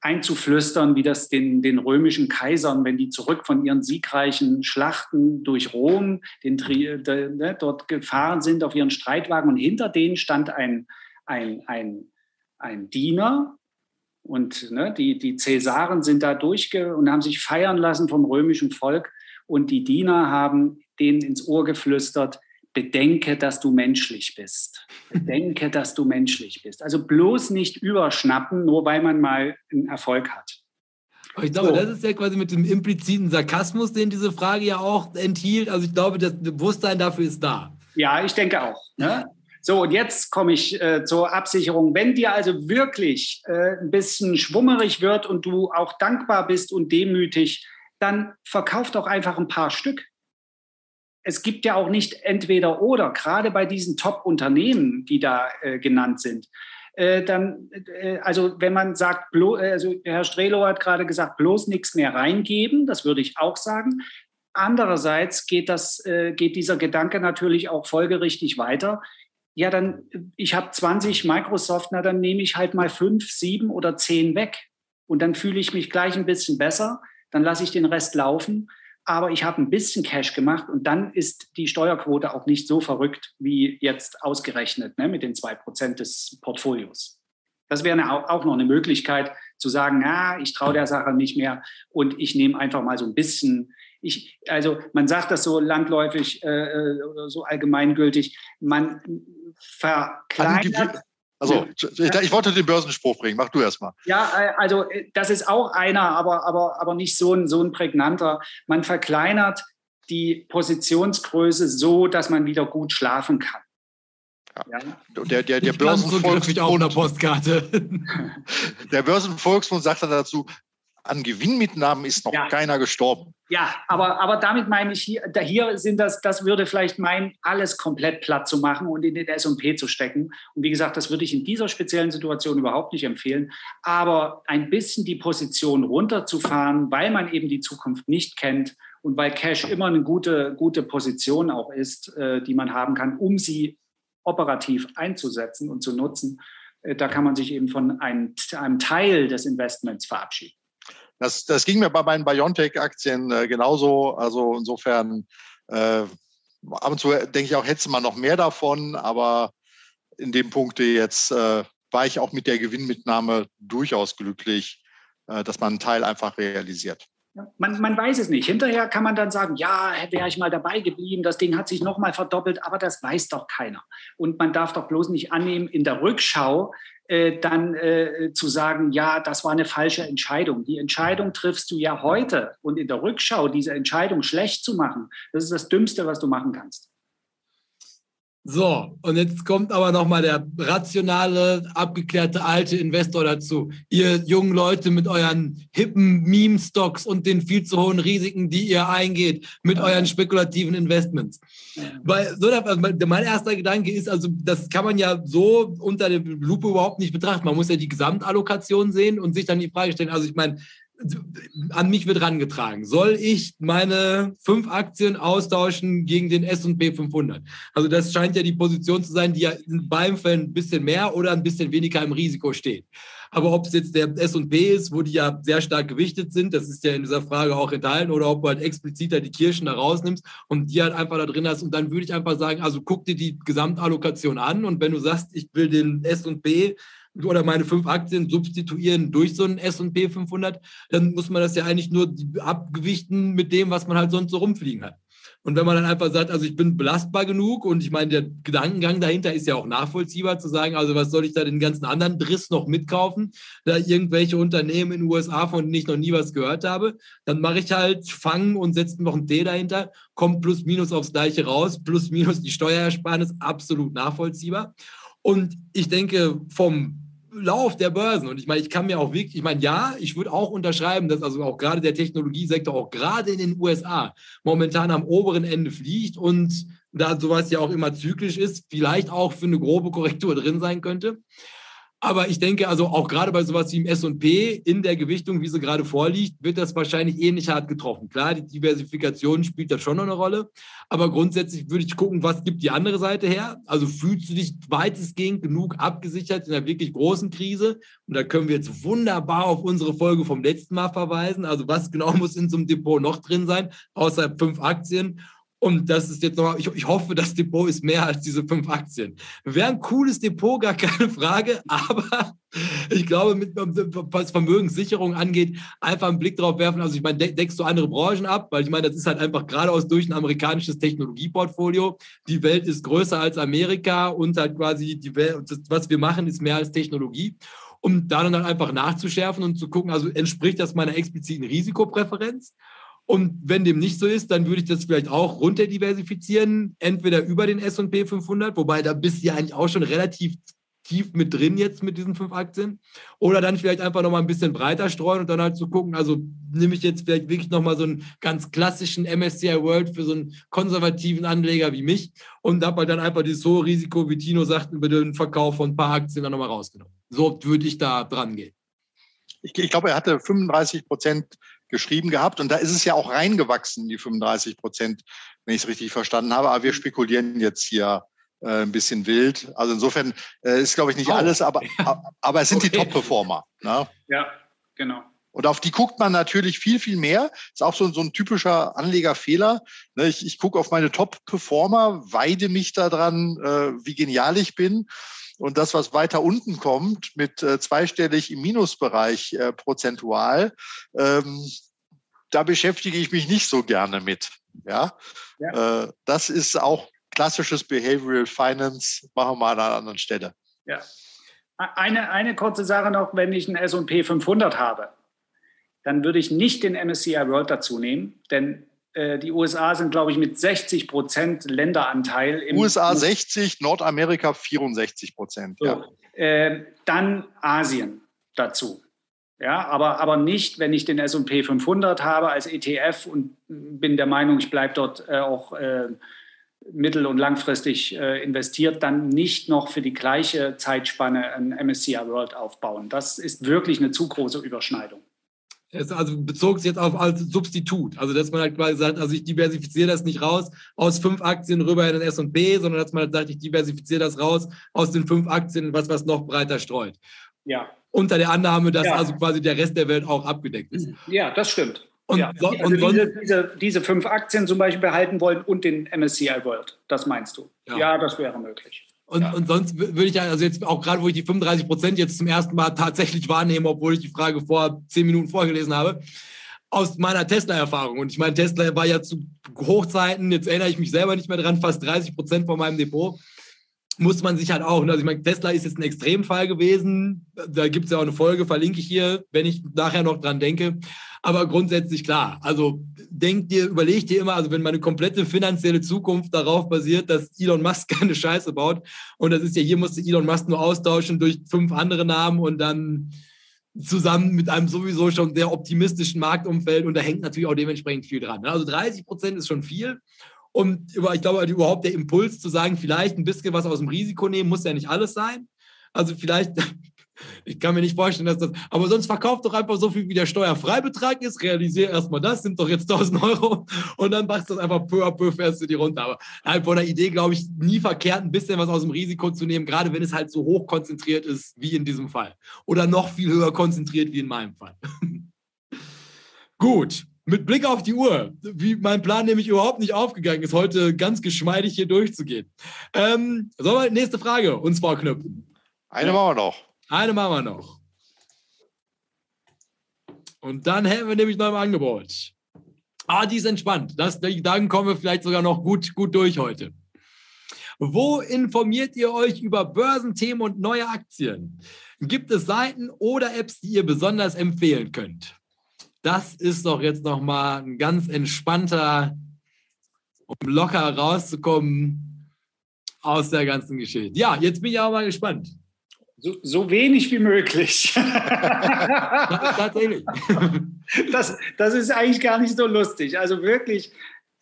einzuflüstern, wie das den, den römischen Kaisern, wenn die zurück von ihren siegreichen Schlachten durch Rom den, de, ne, dort gefahren sind auf ihren Streitwagen und hinter denen stand ein, ein, ein, ein Diener, und ne, die, die Cäsaren sind da durchge und haben sich feiern lassen vom römischen Volk. Und die Diener haben denen ins Ohr geflüstert, bedenke, dass du menschlich bist. Bedenke, dass du menschlich bist. Also bloß nicht überschnappen, nur weil man mal einen Erfolg hat. Aber ich glaube, so. das ist ja quasi mit dem impliziten Sarkasmus, den diese Frage ja auch enthielt. Also ich glaube, das Bewusstsein dafür ist da. Ja, ich denke auch. Ne? So, und jetzt komme ich äh, zur Absicherung. Wenn dir also wirklich äh, ein bisschen schwummerig wird und du auch dankbar bist und demütig, dann verkauf doch einfach ein paar Stück. Es gibt ja auch nicht entweder oder, gerade bei diesen Top-Unternehmen, die da äh, genannt sind. Äh, dann, äh, also wenn man sagt, also Herr Strelo hat gerade gesagt, bloß nichts mehr reingeben, das würde ich auch sagen. Andererseits geht, das, äh, geht dieser Gedanke natürlich auch folgerichtig weiter ja, dann, ich habe 20 Microsoft, na dann nehme ich halt mal fünf, sieben oder zehn weg. Und dann fühle ich mich gleich ein bisschen besser. Dann lasse ich den Rest laufen. Aber ich habe ein bisschen Cash gemacht und dann ist die Steuerquote auch nicht so verrückt wie jetzt ausgerechnet ne, mit den zwei Prozent des Portfolios. Das wäre auch noch eine Möglichkeit zu sagen, na, ich traue der Sache nicht mehr und ich nehme einfach mal so ein bisschen ich, also man sagt das so landläufig äh, äh oder so allgemeingültig, man verkleinert. Also, ich, ich, wollte den Börsenspruch bringen, mach du erst mal. Ja, äh, also äh, das ist auch einer, aber, aber, aber nicht so ein, so ein prägnanter. Man verkleinert die Positionsgröße so, dass man wieder gut schlafen kann. Ja. Der, der, der Börsenvolksmund, [laughs] [laughs] der Börsenvolksmund sagt dann dazu, an Gewinnmitnahmen ist noch ja. keiner gestorben. Ja, aber, aber damit meine ich, hier, hier sind das, das würde vielleicht meinen, alles komplett platt zu machen und in den SP zu stecken. Und wie gesagt, das würde ich in dieser speziellen Situation überhaupt nicht empfehlen. Aber ein bisschen die Position runterzufahren, weil man eben die Zukunft nicht kennt und weil Cash immer eine gute, gute Position auch ist, äh, die man haben kann, um sie operativ einzusetzen und zu nutzen, äh, da kann man sich eben von einem, einem Teil des Investments verabschieden. Das, das ging mir bei meinen Biontech-Aktien äh, genauso. Also insofern äh, ab und zu denke ich auch, hätte man noch mehr davon, aber in dem Punkt jetzt äh, war ich auch mit der Gewinnmitnahme durchaus glücklich, äh, dass man einen Teil einfach realisiert. Man, man, weiß es nicht. Hinterher kann man dann sagen, ja, wäre ich mal dabei geblieben, das Ding hat sich nochmal verdoppelt, aber das weiß doch keiner. Und man darf doch bloß nicht annehmen, in der Rückschau äh, dann äh, zu sagen, ja, das war eine falsche Entscheidung. Die Entscheidung triffst du ja heute und in der Rückschau diese Entscheidung schlecht zu machen, das ist das Dümmste, was du machen kannst. So, und jetzt kommt aber nochmal der rationale, abgeklärte alte Investor dazu. Ihr jungen Leute mit euren hippen Meme-Stocks und den viel zu hohen Risiken, die ihr eingeht, mit euren spekulativen Investments. Weil so also mein erster Gedanke ist, also das kann man ja so unter der Lupe überhaupt nicht betrachten. Man muss ja die Gesamtallokation sehen und sich dann die Frage stellen, also ich meine, an mich wird rangetragen. Soll ich meine fünf Aktien austauschen gegen den S&P 500? Also das scheint ja die Position zu sein, die ja in beiden Fällen ein bisschen mehr oder ein bisschen weniger im Risiko steht. Aber ob es jetzt der S&P ist, wo die ja sehr stark gewichtet sind, das ist ja in dieser Frage auch enthalten, oder ob du halt explizit die Kirchen da rausnimmst und die halt einfach da drin hast. Und dann würde ich einfach sagen, also guck dir die Gesamtallokation an und wenn du sagst, ich will den S&P oder meine fünf Aktien substituieren durch so einen S&P 500, dann muss man das ja eigentlich nur abgewichten mit dem, was man halt sonst so rumfliegen hat. Und wenn man dann einfach sagt, also ich bin belastbar genug und ich meine, der Gedankengang dahinter ist ja auch nachvollziehbar zu sagen, also was soll ich da den ganzen anderen Driss noch mitkaufen, da irgendwelche Unternehmen in den USA, von denen ich noch nie was gehört habe, dann mache ich halt Fangen und setze noch ein T dahinter, kommt plus minus aufs gleiche raus, plus minus die Steuerersparnis, absolut nachvollziehbar. Und ich denke, vom Lauf der Börsen. Und ich meine, ich kann mir auch wirklich, ich meine, ja, ich würde auch unterschreiben, dass also auch gerade der Technologiesektor, auch gerade in den USA, momentan am oberen Ende fliegt und da sowas ja auch immer zyklisch ist, vielleicht auch für eine grobe Korrektur drin sein könnte. Aber ich denke, also auch gerade bei sowas wie im SP in der Gewichtung, wie sie gerade vorliegt, wird das wahrscheinlich ähnlich hart getroffen. Klar, die Diversifikation spielt da schon noch eine Rolle. Aber grundsätzlich würde ich gucken, was gibt die andere Seite her? Also fühlst du dich weitestgehend genug abgesichert in einer wirklich großen Krise? Und da können wir jetzt wunderbar auf unsere Folge vom letzten Mal verweisen. Also was genau [laughs] muss in so einem Depot noch drin sein, außer fünf Aktien? Und das ist jetzt nochmal, ich, ich hoffe, das Depot ist mehr als diese fünf Aktien. Wäre ein cooles Depot, gar keine Frage, [laughs] aber ich glaube, mit, was Vermögenssicherung angeht, einfach einen Blick drauf werfen. Also ich meine, deckst du andere Branchen ab, weil ich meine, das ist halt einfach geradeaus durch ein amerikanisches Technologieportfolio. Die Welt ist größer als Amerika und halt quasi die Welt, das, was wir machen, ist mehr als Technologie um da dann halt einfach nachzuschärfen und zu gucken, also entspricht das meiner expliziten Risikopräferenz und wenn dem nicht so ist, dann würde ich das vielleicht auch runterdiversifizieren, entweder über den S&P 500, wobei da bist du ja eigentlich auch schon relativ tief mit drin jetzt mit diesen fünf Aktien. Oder dann vielleicht einfach nochmal ein bisschen breiter streuen und dann halt zu so gucken, also nehme ich jetzt vielleicht wirklich nochmal so einen ganz klassischen MSCI World für so einen konservativen Anleger wie mich und habe halt dann einfach dieses hohe Risiko, wie Tino sagt, über den Verkauf von ein paar Aktien dann nochmal rausgenommen. So würde ich da dran gehen. Ich, ich glaube, er hatte 35 Prozent geschrieben gehabt. Und da ist es ja auch reingewachsen, die 35 Prozent, wenn ich es richtig verstanden habe. Aber wir spekulieren jetzt hier äh, ein bisschen wild. Also insofern äh, ist, glaube ich, nicht oh. alles, aber, [laughs] aber es sind okay. die Top-Performer. Ne? Ja, genau. Und auf die guckt man natürlich viel, viel mehr. Ist auch so, so ein typischer Anlegerfehler. Ne, ich, ich gucke auf meine Top-Performer, weide mich daran, äh, wie genial ich bin. Und das, was weiter unten kommt, mit äh, zweistellig im Minusbereich äh, prozentual, ähm, da beschäftige ich mich nicht so gerne mit. Ja, ja. Äh, das ist auch klassisches Behavioral Finance. Machen wir mal an einer anderen Stelle. Ja. Eine, eine kurze Sache noch, wenn ich einen S&P 500 habe, dann würde ich nicht den MSCI World dazu nehmen, denn äh, die USA sind, glaube ich, mit 60 Prozent Länderanteil. Im USA 60, Nordamerika 64 Prozent. So. Ja. Äh, dann Asien dazu. Ja, aber, aber nicht, wenn ich den S&P 500 habe als ETF und bin der Meinung, ich bleibe dort äh, auch äh, mittel- und langfristig äh, investiert, dann nicht noch für die gleiche Zeitspanne ein MSCI World aufbauen. Das ist wirklich eine zu große Überschneidung also bezog es jetzt auf als Substitut. Also dass man halt quasi sagt, also ich diversifiziere das nicht raus aus fünf Aktien rüber in den S&P, sondern dass man halt sagt, ich diversifiziere das raus aus den fünf Aktien, was was noch breiter streut. Ja. Unter der Annahme, dass ja. also quasi der Rest der Welt auch abgedeckt ist. Ja, das stimmt. Und, ja. so, also und diese, diese, diese, fünf Aktien zum Beispiel behalten wollen und den MSCI World, das meinst du? Ja, ja das wäre möglich. Und, ja. und sonst würde ich ja, also jetzt auch gerade, wo ich die 35 Prozent jetzt zum ersten Mal tatsächlich wahrnehme, obwohl ich die Frage vor zehn Minuten vorgelesen habe, aus meiner Tesla-Erfahrung. Und ich meine, Tesla war ja zu Hochzeiten, jetzt erinnere ich mich selber nicht mehr dran, fast 30 Prozent von meinem Depot. Muss man sich halt auch, also ich meine, Tesla ist jetzt ein Extremfall gewesen. Da gibt es ja auch eine Folge, verlinke ich hier, wenn ich nachher noch dran denke. Aber grundsätzlich klar. Also denk dir, überleg dir immer, also wenn meine komplette finanzielle Zukunft darauf basiert, dass Elon Musk [laughs] keine Scheiße baut, und das ist ja, hier musste Elon Musk nur austauschen durch fünf andere Namen und dann zusammen mit einem sowieso schon sehr optimistischen Marktumfeld und da hängt natürlich auch dementsprechend viel dran. Ne? Also 30 Prozent ist schon viel. Und ich glaube, überhaupt der Impuls zu sagen, vielleicht ein bisschen was aus dem Risiko nehmen, muss ja nicht alles sein. Also vielleicht [laughs] ich kann mir nicht vorstellen, dass das. Aber sonst verkauft doch einfach so viel, wie der Steuerfreibetrag ist. Realisiere erstmal das, sind doch jetzt 1000 Euro. Und dann machst du das einfach peu à peu, fährst du die runter. Aber halt von der Idee, glaube ich, nie verkehrt, ein bisschen was aus dem Risiko zu nehmen, gerade wenn es halt so hoch konzentriert ist, wie in diesem Fall. Oder noch viel höher konzentriert, wie in meinem Fall. [laughs] Gut. Mit Blick auf die Uhr, wie mein Plan nämlich überhaupt nicht aufgegangen ist, heute ganz geschmeidig hier durchzugehen. Ähm, sollen wir nächste Frage uns vorknüpfen? Eine machen wir noch. Eine machen wir noch. Und dann hätten wir nämlich noch im Angebot. Ah, die ist entspannt. Das, dann kommen wir vielleicht sogar noch gut, gut durch heute. Wo informiert ihr euch über Börsenthemen und neue Aktien? Gibt es Seiten oder Apps, die ihr besonders empfehlen könnt? Das ist doch jetzt nochmal ein ganz entspannter, um locker rauszukommen aus der ganzen Geschichte. Ja, jetzt bin ich auch mal gespannt. So, so wenig wie möglich. [laughs] Tatsächlich. Das, das ist eigentlich gar nicht so lustig. Also wirklich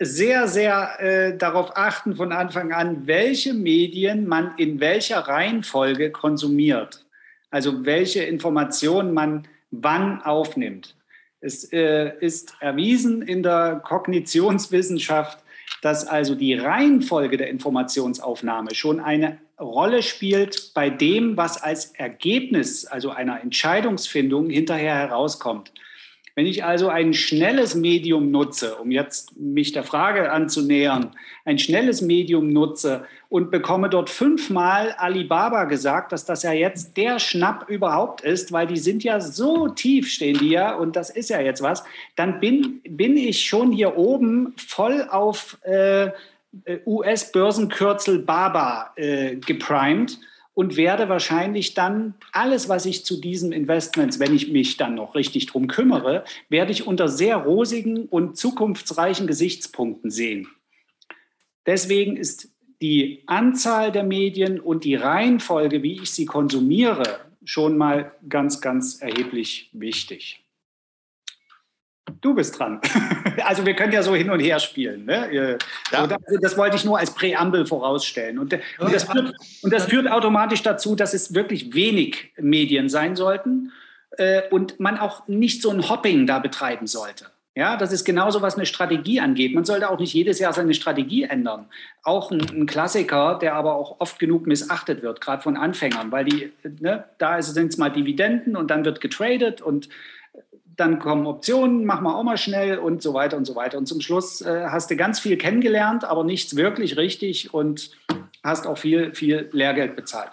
sehr, sehr äh, darauf achten von Anfang an, welche Medien man in welcher Reihenfolge konsumiert. Also welche Informationen man wann aufnimmt. Es äh, ist erwiesen in der Kognitionswissenschaft, dass also die Reihenfolge der Informationsaufnahme schon eine Rolle spielt bei dem, was als Ergebnis, also einer Entscheidungsfindung hinterher herauskommt. Wenn ich also ein schnelles Medium nutze, um jetzt mich der Frage anzunähern, ein schnelles Medium nutze und bekomme dort fünfmal Alibaba gesagt, dass das ja jetzt der Schnapp überhaupt ist, weil die sind ja so tief, stehen die ja, und das ist ja jetzt was, dann bin, bin ich schon hier oben voll auf äh, US-Börsenkürzel BABA äh, geprimed und werde wahrscheinlich dann alles, was ich zu diesen Investments, wenn ich mich dann noch richtig drum kümmere, werde ich unter sehr rosigen und zukunftsreichen Gesichtspunkten sehen. Deswegen ist die Anzahl der Medien und die Reihenfolge, wie ich sie konsumiere, schon mal ganz, ganz erheblich wichtig. Du bist dran. [laughs] Also wir können ja so hin und her spielen. Ne? Ja. Das, das, wollte ich nur als Präambel vorausstellen. Und, und, das führt, und, das führt, automatisch dazu, dass es wirklich wenig Medien sein sollten äh, und man auch nicht so ein Hopping da betreiben sollte. Ja, das ist genauso, was eine Strategie angeht. Man sollte auch nicht jedes Jahr seine Strategie ändern. Auch ein, ein Klassiker, der aber auch oft genug missachtet wird, gerade von Anfängern, weil die, ne, da sind es mal Dividenden und dann wird getradet und dann kommen Optionen, machen wir auch mal schnell und so weiter und so weiter. Und zum Schluss äh, hast du ganz viel kennengelernt, aber nichts wirklich richtig und hast auch viel, viel Lehrgeld bezahlt.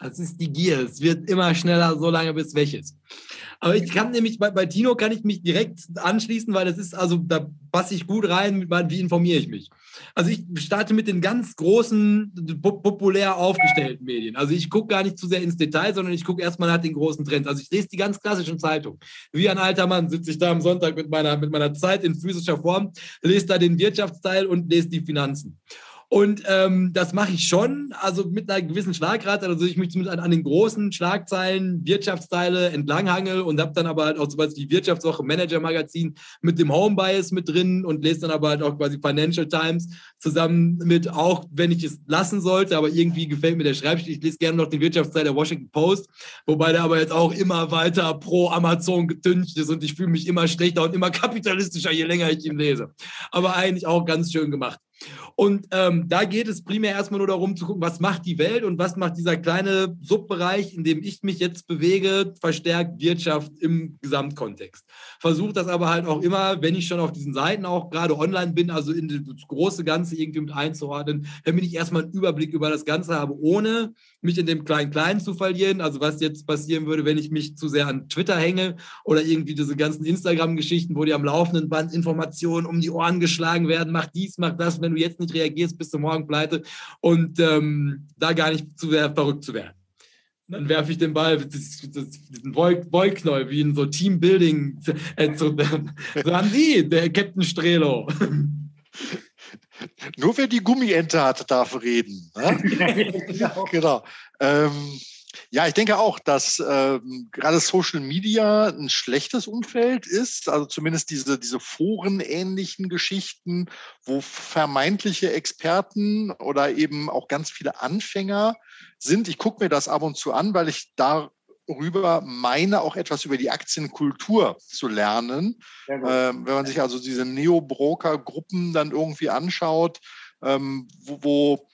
Das ist die Gier. Es wird immer schneller, so lange bis weg ist. Aber ich kann nämlich bei, bei Tino kann ich mich direkt anschließen, weil das ist, also da passe ich gut rein, wie informiere ich mich. Also ich starte mit den ganz großen, populär aufgestellten Medien. Also ich gucke gar nicht zu sehr ins Detail, sondern ich gucke erstmal nach den großen Trends. Also ich lese die ganz klassischen Zeitungen. Wie ein alter Mann sitze ich da am Sonntag mit meiner, mit meiner Zeit in physischer Form, lese da den Wirtschaftsteil und lese die Finanzen. Und ähm, das mache ich schon, also mit einer gewissen Schlagrate, also ich mich zumindest an, an den großen Schlagzeilen, Wirtschaftsteile entlanghangel und habe dann aber halt auch sowas wie Wirtschaftswoche, Manager-Magazin mit dem Home-Bias mit drin und lese dann aber halt auch quasi Financial Times zusammen mit, auch wenn ich es lassen sollte, aber irgendwie gefällt mir der Schreibstil. Ich lese gerne noch den Wirtschaftsteil der Washington Post, wobei der aber jetzt auch immer weiter pro Amazon getüncht ist und ich fühle mich immer schlechter und immer kapitalistischer, je länger ich ihn lese. Aber eigentlich auch ganz schön gemacht. Und ähm, da geht es primär erstmal nur darum zu gucken, was macht die Welt und was macht dieser kleine Subbereich, in dem ich mich jetzt bewege, verstärkt Wirtschaft im Gesamtkontext. Versuche das aber halt auch immer, wenn ich schon auf diesen Seiten auch gerade online bin, also in das große Ganze irgendwie mit einzuordnen, damit ich erstmal einen Überblick über das Ganze habe, ohne mich in dem Klein-Klein zu verlieren. Also was jetzt passieren würde, wenn ich mich zu sehr an Twitter hänge oder irgendwie diese ganzen Instagram-Geschichten, wo die am laufenden Band Informationen um die Ohren geschlagen werden, mach dies, mach das, wenn du jetzt nicht reagierst, bist du morgen pleite und ähm, da gar nicht zu sehr verrückt zu werden. Dann werfe ich den Ball, das, das, diesen Wollknäuel, wie in so Teambuilding, äh, [laughs] so, so an Sie, der Captain Strelo. [laughs] Nur wer die Gummiente hat, darf reden. Ne? [laughs] genau. genau. Ähm, ja, ich denke auch, dass ähm, gerade Social Media ein schlechtes Umfeld ist. Also zumindest diese, diese forenähnlichen Geschichten, wo vermeintliche Experten oder eben auch ganz viele Anfänger sind. Ich gucke mir das ab und zu an, weil ich da rüber meine, auch etwas über die Aktienkultur zu lernen. Ähm, wenn man sich also diese Neo-Broker-Gruppen dann irgendwie anschaut, ähm, wo, wo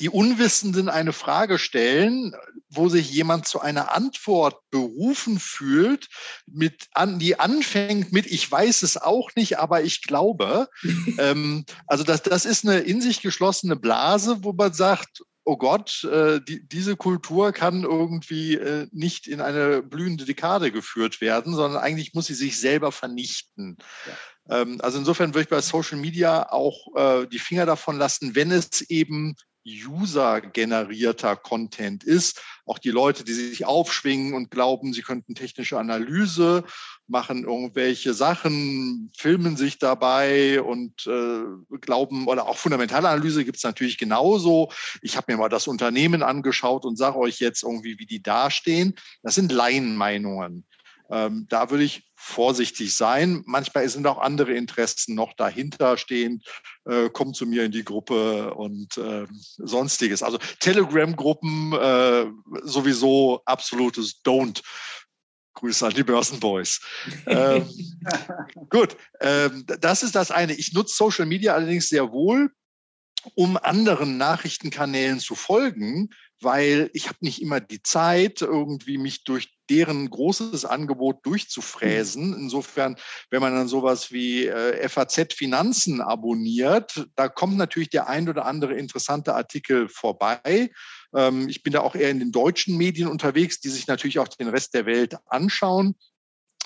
die Unwissenden eine Frage stellen, wo sich jemand zu einer Antwort berufen fühlt, mit an, die anfängt mit Ich weiß es auch nicht, aber ich glaube. [laughs] ähm, also das, das ist eine in sich geschlossene Blase, wo man sagt, oh Gott, äh, die, diese Kultur kann irgendwie äh, nicht in eine blühende Dekade geführt werden, sondern eigentlich muss sie sich selber vernichten. Ja. Ähm, also insofern würde ich bei Social Media auch äh, die Finger davon lassen, wenn es eben user-generierter Content ist. Auch die Leute, die sich aufschwingen und glauben, sie könnten technische Analyse machen, irgendwelche Sachen, filmen sich dabei und äh, glauben, oder auch fundamentale Analyse gibt es natürlich genauso. Ich habe mir mal das Unternehmen angeschaut und sage euch jetzt irgendwie, wie die dastehen. Das sind Laienmeinungen. Ähm, da würde ich vorsichtig sein. Manchmal sind auch andere Interessen noch dahinter stehend. Äh, kommt zu mir in die Gruppe und äh, sonstiges. Also Telegram-Gruppen äh, sowieso absolutes Don't. Grüße an die Börsenboys. ähm, [laughs] gut, ähm, das ist das eine. Ich nutze Social Media allerdings sehr wohl, um anderen Nachrichtenkanälen zu folgen, weil ich habe nicht immer die Zeit, irgendwie mich durch deren großes Angebot durchzufräsen. Mhm. Insofern, wenn man dann sowas wie äh, FAZ Finanzen abonniert, da kommt natürlich der ein oder andere interessante Artikel vorbei. Ähm, ich bin da auch eher in den deutschen Medien unterwegs, die sich natürlich auch den Rest der Welt anschauen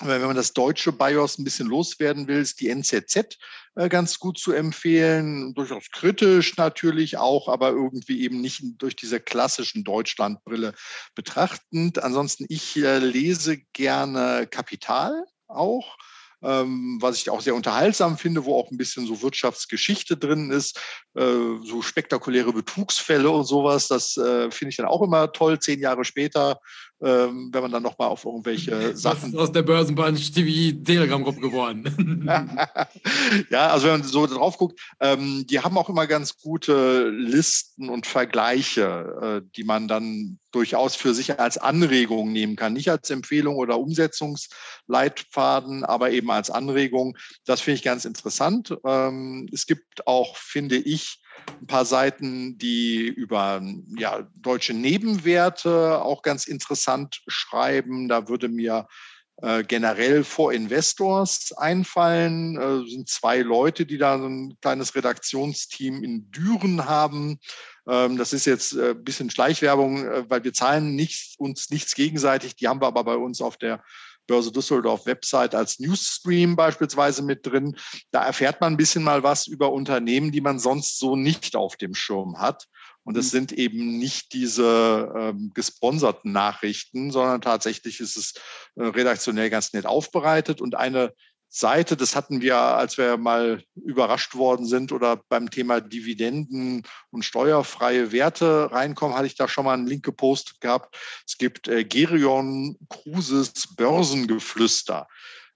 wenn man das deutsche BIOS ein bisschen loswerden will, ist die NZZ äh, ganz gut zu empfehlen. Durchaus kritisch natürlich auch, aber irgendwie eben nicht durch diese klassischen Deutschlandbrille betrachtend. Ansonsten, ich äh, lese gerne Kapital auch ähm, was ich auch sehr unterhaltsam finde, wo auch ein bisschen so Wirtschaftsgeschichte drin ist, äh, so spektakuläre Betrugsfälle und sowas. Das finde ich dann auch immer toll, zehn Jahre später ähm, wenn man dann nochmal auf irgendwelche [laughs] Sachen. Was ist aus der Börsenbunch TV Telegram-Gruppe geworden? [laughs] [laughs] ja, also wenn man so drauf guckt, ähm, die haben auch immer ganz gute Listen und Vergleiche, äh, die man dann durchaus für sich als Anregung nehmen kann. Nicht als Empfehlung oder Umsetzungsleitfaden, aber eben als Anregung. Das finde ich ganz interessant. Ähm, es gibt auch, finde ich, ein paar Seiten, die über ja, deutsche Nebenwerte auch ganz interessant schreiben. Da würde mir äh, generell vor Investors einfallen. Äh, sind zwei Leute, die da ein kleines Redaktionsteam in Düren haben. Ähm, das ist jetzt ein äh, bisschen Schleichwerbung, äh, weil wir zahlen nicht, uns nichts gegenseitig. Die haben wir aber bei uns auf der Börse Düsseldorf Website als Newsstream beispielsweise mit drin. Da erfährt man ein bisschen mal was über Unternehmen, die man sonst so nicht auf dem Schirm hat. Und es mhm. sind eben nicht diese ähm, gesponserten Nachrichten, sondern tatsächlich ist es äh, redaktionell ganz nett aufbereitet. Und eine Seite, das hatten wir, als wir mal überrascht worden sind oder beim Thema Dividenden und steuerfreie Werte reinkommen, hatte ich da schon mal einen Link gepostet gehabt. Es gibt äh, Gerion Cruises Börsengeflüster.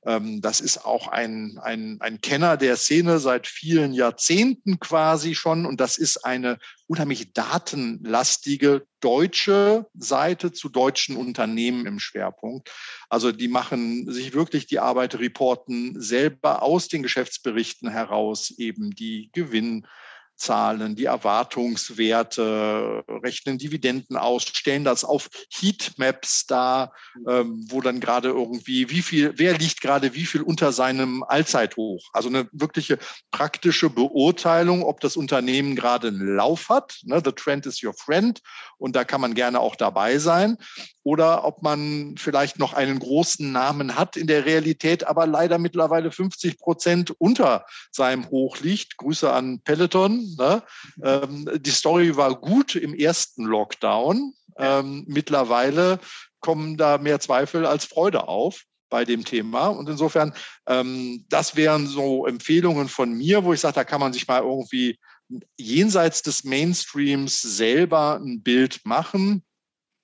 Ähm, das ist auch ein, ein, ein Kenner der Szene seit vielen Jahrzehnten quasi schon. Und das ist eine unheimlich datenlastige deutsche Seite zu deutschen Unternehmen im Schwerpunkt. Also die machen sich wirklich die Arbeit, reporten selber aus den Geschäftsberichten heraus eben die Gewinn Zahlen, die Erwartungswerte, rechnen Dividenden aus, stellen das auf Heatmaps dar, ähm, wo dann gerade irgendwie, wie viel, wer liegt gerade wie viel unter seinem Allzeithoch? Also eine wirkliche praktische Beurteilung, ob das Unternehmen gerade einen Lauf hat. Ne? The trend is your friend. Und da kann man gerne auch dabei sein. Oder ob man vielleicht noch einen großen Namen hat in der Realität, aber leider mittlerweile 50 Prozent unter seinem Hoch liegt. Grüße an Peloton Ne? Ähm, die Story war gut im ersten Lockdown. Ähm, mittlerweile kommen da mehr Zweifel als Freude auf bei dem Thema. Und insofern, ähm, das wären so Empfehlungen von mir, wo ich sage, da kann man sich mal irgendwie jenseits des Mainstreams selber ein Bild machen.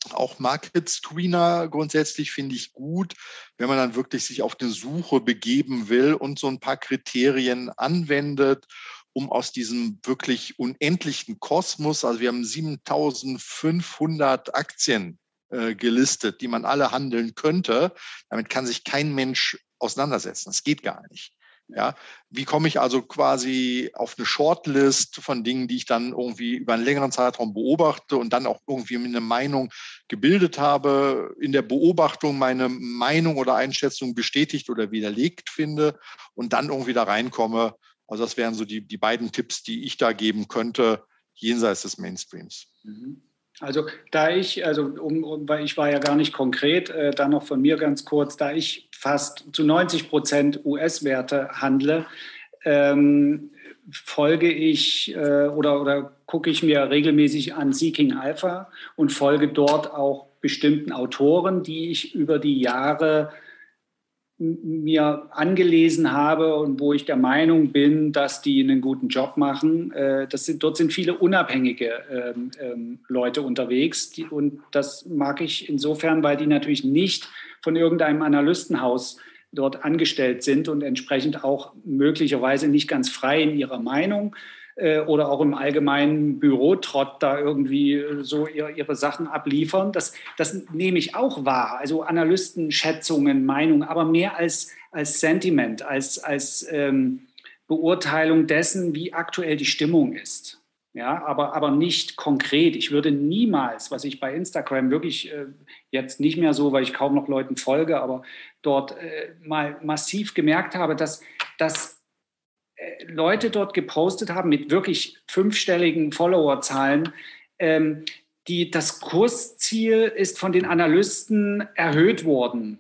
Auch Market Screener grundsätzlich finde ich gut, wenn man dann wirklich sich auf die Suche begeben will und so ein paar Kriterien anwendet um aus diesem wirklich unendlichen Kosmos, also wir haben 7500 Aktien äh, gelistet, die man alle handeln könnte. Damit kann sich kein Mensch auseinandersetzen. Das geht gar nicht. Ja, wie komme ich also quasi auf eine Shortlist von Dingen, die ich dann irgendwie über einen längeren Zeitraum beobachte und dann auch irgendwie eine Meinung gebildet habe, in der Beobachtung meine Meinung oder Einschätzung bestätigt oder widerlegt finde und dann irgendwie da reinkomme, also das wären so die, die beiden Tipps, die ich da geben könnte, jenseits des Mainstreams. Mhm. Also da ich, also um, um, weil ich war ja gar nicht konkret, äh, dann noch von mir ganz kurz, da ich fast zu 90 Prozent US-Werte handle, ähm, folge ich äh, oder, oder gucke ich mir regelmäßig an Seeking Alpha und folge dort auch bestimmten Autoren, die ich über die Jahre mir angelesen habe und wo ich der Meinung bin, dass die einen guten Job machen. Äh, das sind, dort sind viele unabhängige ähm, ähm, Leute unterwegs und das mag ich insofern, weil die natürlich nicht von irgendeinem Analystenhaus dort angestellt sind und entsprechend auch möglicherweise nicht ganz frei in ihrer Meinung äh, oder auch im allgemeinen Bürotrott da irgendwie äh, so ihre, Sachen abliefern. Das, das nehme ich auch wahr. Also Analystenschätzungen, Meinungen, aber mehr als, als Sentiment, als, als ähm, Beurteilung dessen, wie aktuell die Stimmung ist. Ja, aber, aber nicht konkret. Ich würde niemals, was ich bei Instagram wirklich äh, jetzt nicht mehr so, weil ich kaum noch Leuten folge, aber dort äh, mal massiv gemerkt habe, dass, dass Leute dort gepostet haben mit wirklich fünfstelligen Followerzahlen, ähm, die, das Kursziel ist von den Analysten erhöht worden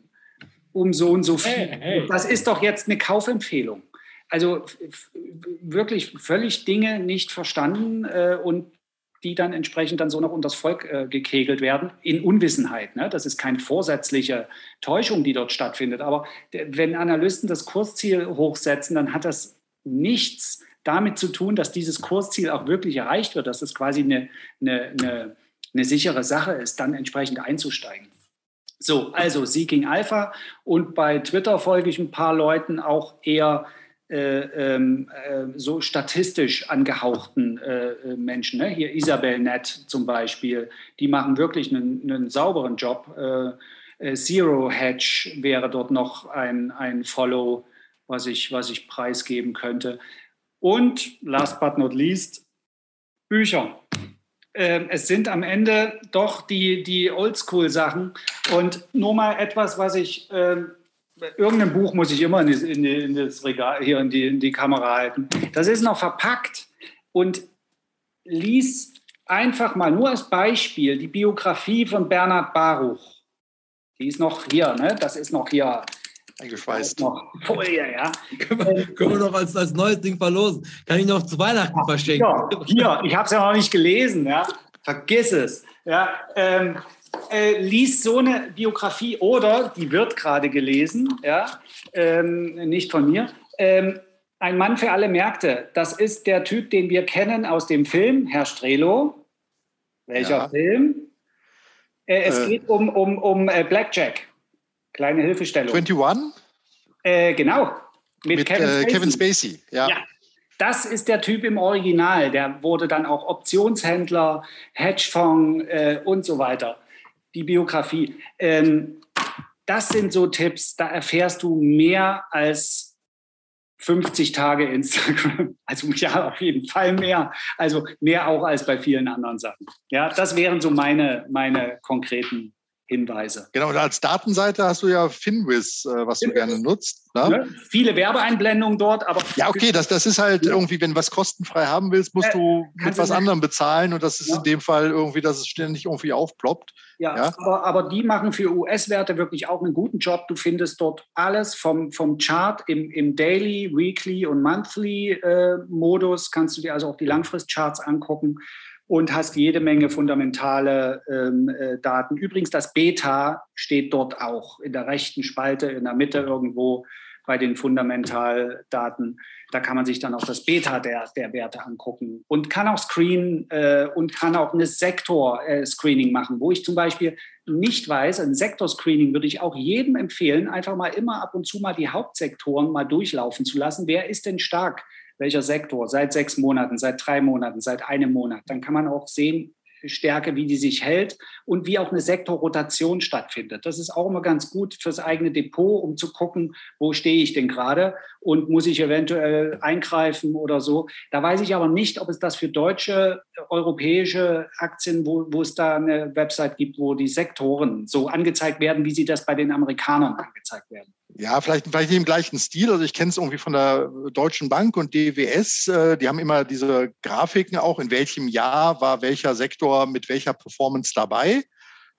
um so und so viel. Hey, hey. Das ist doch jetzt eine Kaufempfehlung. Also wirklich völlig Dinge nicht verstanden äh, und die dann entsprechend dann so noch unter das Volk äh, gekegelt werden, in Unwissenheit. Ne? Das ist keine vorsätzliche Täuschung, die dort stattfindet. Aber wenn Analysten das Kursziel hochsetzen, dann hat das nichts damit zu tun, dass dieses Kursziel auch wirklich erreicht wird, dass es quasi eine, eine, eine, eine sichere Sache ist, dann entsprechend einzusteigen. So, also Seeking Alpha und bei Twitter folge ich ein paar Leuten auch eher äh, ähm, äh, so statistisch angehauchten äh, äh Menschen. Ne? Hier Isabel Nett zum Beispiel, die machen wirklich einen, einen sauberen Job. Äh, äh, Zero Hedge wäre dort noch ein, ein Follow, was ich, was ich preisgeben könnte. Und last but not least, Bücher. Ähm, es sind am Ende doch die, die Oldschool-Sachen. Und nur mal etwas, was ich, äh, irgendein Buch muss ich immer in, die, in, die, in das Regal, hier in die, in die Kamera halten. Das ist noch verpackt und lies einfach mal nur als Beispiel die Biografie von Bernhard Baruch. Die ist noch hier, ne? das ist noch hier eingeschweißt. Noch Folie, ja. [laughs] können, wir, können wir noch als, als neues Ding verlosen. Kann ich noch zu Weihnachten verschenken. Ja, hier, ich habe es ja noch nicht gelesen, ja. Vergiss es. Ja, ähm, äh, liest so eine Biografie oder die wird gerade gelesen, ja, ähm, nicht von mir. Ähm, ein Mann für alle Märkte. Das ist der Typ, den wir kennen aus dem Film, Herr Strelo. Welcher ja. Film? Äh, es äh. geht um, um, um äh, Blackjack. Kleine Hilfestellung. 21? Äh, genau. Mit, Mit Kevin, äh, Spacey. Kevin, Spacey. Ja. ja. Das ist der Typ im Original. Der wurde dann auch Optionshändler, Hedgefonds äh, und so weiter. Die Biografie. Ähm, das sind so Tipps, da erfährst du mehr als 50 Tage Instagram. [laughs] Also ja, auf jeden Fall mehr. Also mehr auch als bei vielen anderen Sachen. Ja, das wären so meine, meine konkreten Hinweise. Genau, und als Datenseite hast du ja Finwiz, äh, was Finwiz. du gerne nutzt. Ne? Ne? Viele Werbeeinblendungen dort, aber. Ja, okay, das, das ist halt ja. irgendwie, wenn du was kostenfrei haben willst, musst äh, du mit was anderem bezahlen und das ist ja. in dem Fall irgendwie, dass es ständig irgendwie aufploppt. Ja, ja? Aber, aber die machen für US-Werte wirklich auch einen guten Job. Du findest dort alles vom, vom Chart im, im Daily, Weekly und Monthly-Modus, äh, kannst du dir also auch die Langfristcharts angucken und hast jede Menge fundamentale ähm, äh, Daten. Übrigens, das Beta steht dort auch in der rechten Spalte, in der Mitte irgendwo bei den Fundamentaldaten. Da kann man sich dann auch das Beta der, der Werte angucken und kann auch screenen äh, und kann auch ein Sektor-Screening äh, machen, wo ich zum Beispiel nicht weiß, ein Sektor-Screening würde ich auch jedem empfehlen, einfach mal immer ab und zu mal die Hauptsektoren mal durchlaufen zu lassen. Wer ist denn stark? Welcher Sektor, seit sechs Monaten, seit drei Monaten, seit einem Monat. Dann kann man auch sehen, Stärke, wie die sich hält und wie auch eine Sektorrotation stattfindet. Das ist auch immer ganz gut fürs eigene Depot, um zu gucken, wo stehe ich denn gerade und muss ich eventuell eingreifen oder so. Da weiß ich aber nicht, ob es das für deutsche, europäische Aktien, wo, wo es da eine Website gibt, wo die Sektoren so angezeigt werden, wie sie das bei den Amerikanern angezeigt werden. Ja, vielleicht, vielleicht nicht im gleichen Stil. Also ich kenne es irgendwie von der Deutschen Bank und DWS. Äh, die haben immer diese Grafiken auch, in welchem Jahr war welcher Sektor mit welcher Performance dabei.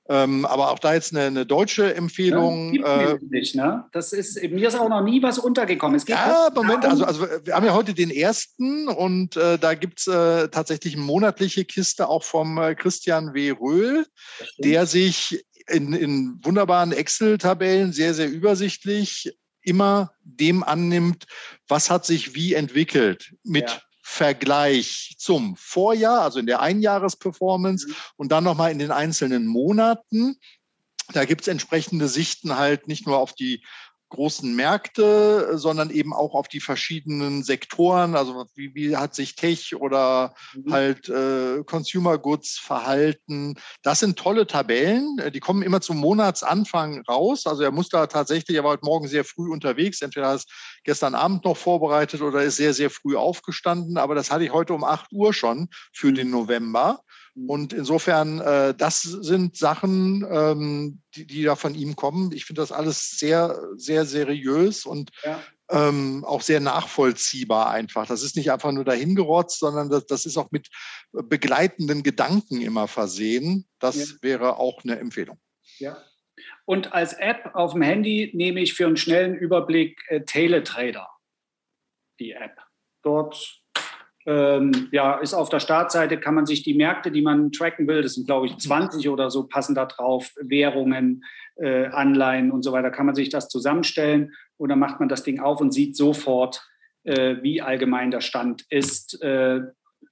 Ähm, aber auch da jetzt eine, eine deutsche Empfehlung. Ja, äh, nicht, ne? Das ist, mir ist auch noch nie was untergekommen. Es geht ja, Moment, also, also wir haben ja heute den ersten und äh, da gibt es äh, tatsächlich eine monatliche Kiste auch vom äh, Christian W. Röhl, der sich in, in wunderbaren Excel-Tabellen sehr, sehr übersichtlich immer dem annimmt, was hat sich wie entwickelt mit ja. Vergleich zum Vorjahr, also in der Einjahresperformance mhm. und dann nochmal in den einzelnen Monaten. Da gibt es entsprechende Sichten halt nicht nur auf die großen Märkte, sondern eben auch auf die verschiedenen Sektoren. Also wie, wie hat sich Tech oder mhm. halt äh, Consumer Goods verhalten. Das sind tolle Tabellen. Die kommen immer zum Monatsanfang raus. Also er muss da tatsächlich, er war heute Morgen sehr früh unterwegs. Entweder hat es gestern Abend noch vorbereitet oder ist sehr, sehr früh aufgestanden. Aber das hatte ich heute um 8 Uhr schon für mhm. den November. Mhm. Und insofern, äh, das sind Sachen, ähm, die, die da von ihm kommen. Ich finde das alles sehr, sehr seriös und ja. ähm, auch sehr nachvollziehbar einfach. Das ist nicht einfach nur dahingerotzt, sondern das, das ist auch mit begleitenden Gedanken immer versehen. Das ja. wäre auch eine Empfehlung. Ja. Und als App auf dem Handy nehme ich für einen schnellen Überblick äh, Teletrader, die App. Dort ähm, ja, ist auf der Startseite, kann man sich die Märkte, die man tracken will, das sind glaube ich 20 oder so, passen da drauf, Währungen, äh, Anleihen und so weiter, kann man sich das zusammenstellen und dann macht man das Ding auf und sieht sofort, äh, wie allgemein der Stand ist. Äh,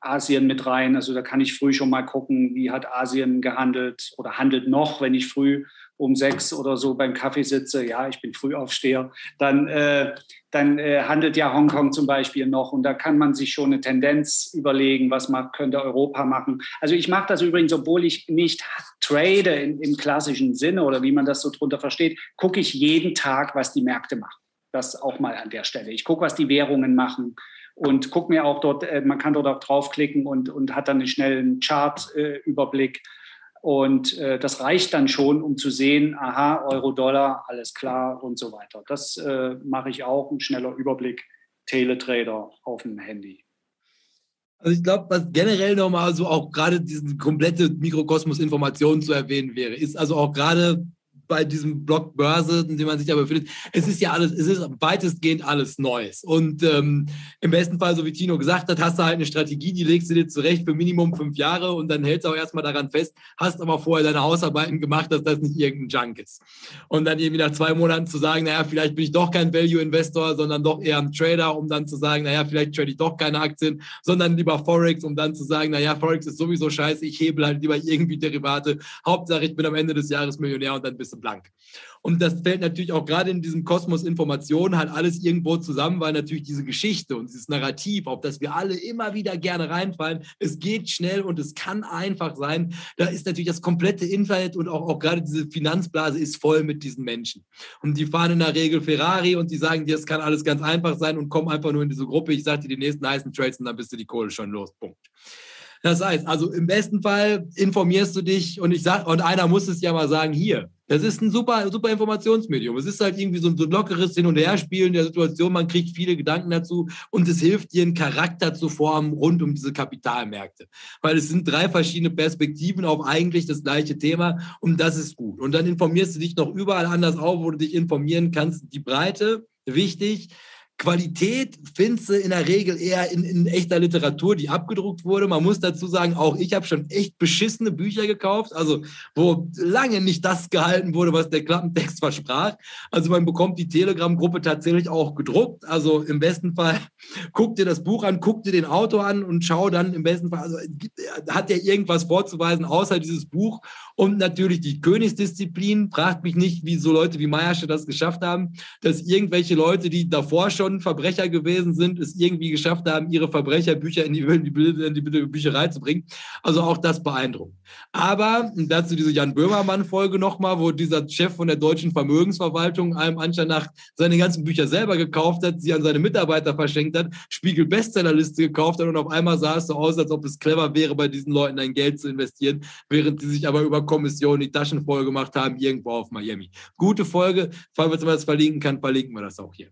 Asien mit rein. Also da kann ich früh schon mal gucken, wie hat Asien gehandelt oder handelt noch, wenn ich früh um sechs oder so beim Kaffee sitze. Ja, ich bin Frühaufsteher. Dann, äh, dann äh, handelt ja Hongkong zum Beispiel noch und da kann man sich schon eine Tendenz überlegen, was man, könnte Europa machen. Also ich mache das übrigens, obwohl ich nicht trade in, im klassischen Sinne oder wie man das so drunter versteht, gucke ich jeden Tag, was die Märkte machen. Das auch mal an der Stelle. Ich gucke, was die Währungen machen und gucke mir auch dort, äh, man kann dort auch draufklicken und, und hat dann einen schnellen Chart-Überblick. Und äh, das reicht dann schon, um zu sehen, aha, Euro-Dollar, alles klar und so weiter. Das äh, mache ich auch, ein schneller Überblick, Teletrader auf dem Handy. Also ich glaube, was generell nochmal so auch gerade diesen komplette Mikrokosmos-Informationen zu erwähnen wäre, ist also auch gerade bei diesem Block Börse, in dem man sich da befindet. Es ist ja alles, es ist weitestgehend alles Neues. Und ähm, im besten Fall, so wie Tino gesagt hat, hast du halt eine Strategie, die legst du dir zurecht für Minimum fünf Jahre und dann hältst du auch erstmal daran fest, hast aber vorher deine Hausarbeiten gemacht, dass das nicht irgendein Junk ist. Und dann irgendwie nach zwei Monaten zu sagen, naja, vielleicht bin ich doch kein Value-Investor, sondern doch eher ein Trader, um dann zu sagen, naja, vielleicht trade ich doch keine Aktien, sondern lieber Forex, um dann zu sagen, naja, Forex ist sowieso scheiße, ich hebel halt lieber irgendwie Derivate. Hauptsache, ich bin am Ende des Jahres Millionär und dann bist du blank. Und das fällt natürlich auch gerade in diesem Kosmos Informationen halt alles irgendwo zusammen, weil natürlich diese Geschichte und dieses Narrativ, auf das wir alle immer wieder gerne reinfallen, es geht schnell und es kann einfach sein. Da ist natürlich das komplette Internet und auch, auch gerade diese Finanzblase ist voll mit diesen Menschen. Und die fahren in der Regel Ferrari und die sagen dir, es kann alles ganz einfach sein und kommen einfach nur in diese Gruppe. Ich sage dir die nächsten heißen Trades und dann bist du die Kohle schon los. Punkt. Das heißt, also im besten Fall informierst du dich und ich sag, und einer muss es ja mal sagen, hier, das ist ein super, super Informationsmedium. Es ist halt irgendwie so ein, so lockeres Hin- und Herspielen der Situation. Man kriegt viele Gedanken dazu und es hilft dir, einen Charakter zu formen rund um diese Kapitalmärkte. Weil es sind drei verschiedene Perspektiven auf eigentlich das gleiche Thema und das ist gut. Und dann informierst du dich noch überall anders auf, wo du dich informieren kannst. Die Breite, wichtig. Qualität findest du in der Regel eher in, in, echter Literatur, die abgedruckt wurde. Man muss dazu sagen, auch ich habe schon echt beschissene Bücher gekauft, also wo lange nicht das gehalten wurde, was der Klappentext [laughs] versprach. Also man bekommt die Telegram-Gruppe tatsächlich auch gedruckt. Also im besten Fall [laughs] guck dir das Buch an, guck dir den Autor an und schau dann im besten Fall, also hat er irgendwas vorzuweisen außer dieses Buch und natürlich die Königsdisziplin. Fragt mich nicht, wie so Leute wie Meiersche das geschafft haben, dass irgendwelche Leute, die davor schon Verbrecher gewesen sind, es irgendwie geschafft haben, ihre Verbrecherbücher in die, in die, Bücherei zu bringen. Also auch das beeindruckend. Aber dazu diese Jan Böhmermann-Folge nochmal, wo dieser Chef von der deutschen Vermögensverwaltung allem Anschein nach seine ganzen Bücher selber gekauft hat, sie an seine Mitarbeiter verschenkt hat, Spiegel Bestsellerliste gekauft hat und auf einmal sah es so aus, als ob es clever wäre, bei diesen Leuten ein Geld zu investieren, während sie sich aber über Kommission die Taschen voll gemacht haben, irgendwo auf Miami. Gute Folge. Falls man das verlinken kann, verlinken wir das auch hier.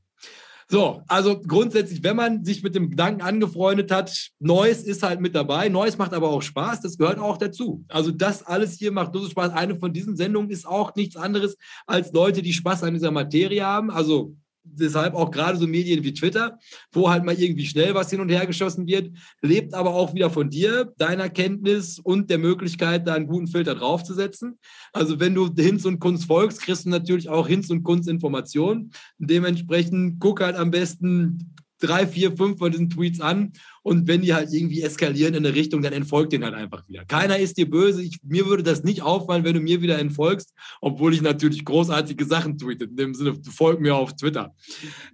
So, also grundsätzlich, wenn man sich mit dem Gedanken angefreundet hat, Neues ist halt mit dabei. Neues macht aber auch Spaß, das gehört auch dazu. Also das alles hier macht so Spaß. Eine von diesen Sendungen ist auch nichts anderes als Leute, die Spaß an dieser Materie haben. Also deshalb auch gerade so Medien wie Twitter, wo halt mal irgendwie schnell was hin und her geschossen wird, lebt aber auch wieder von dir, deiner Kenntnis und der Möglichkeit, da einen guten Filter draufzusetzen. Also wenn du Hinz und Kunst folgst, kriegst du natürlich auch Hinz und Kunst Informationen. Dementsprechend guck halt am besten drei, vier, fünf von diesen Tweets an und wenn die halt irgendwie eskalieren in eine Richtung, dann entfolgt den halt einfach wieder. Keiner ist dir böse. Ich, mir würde das nicht auffallen, wenn du mir wieder entfolgst, obwohl ich natürlich großartige Sachen tweete. In dem Sinne, folg mir auf Twitter.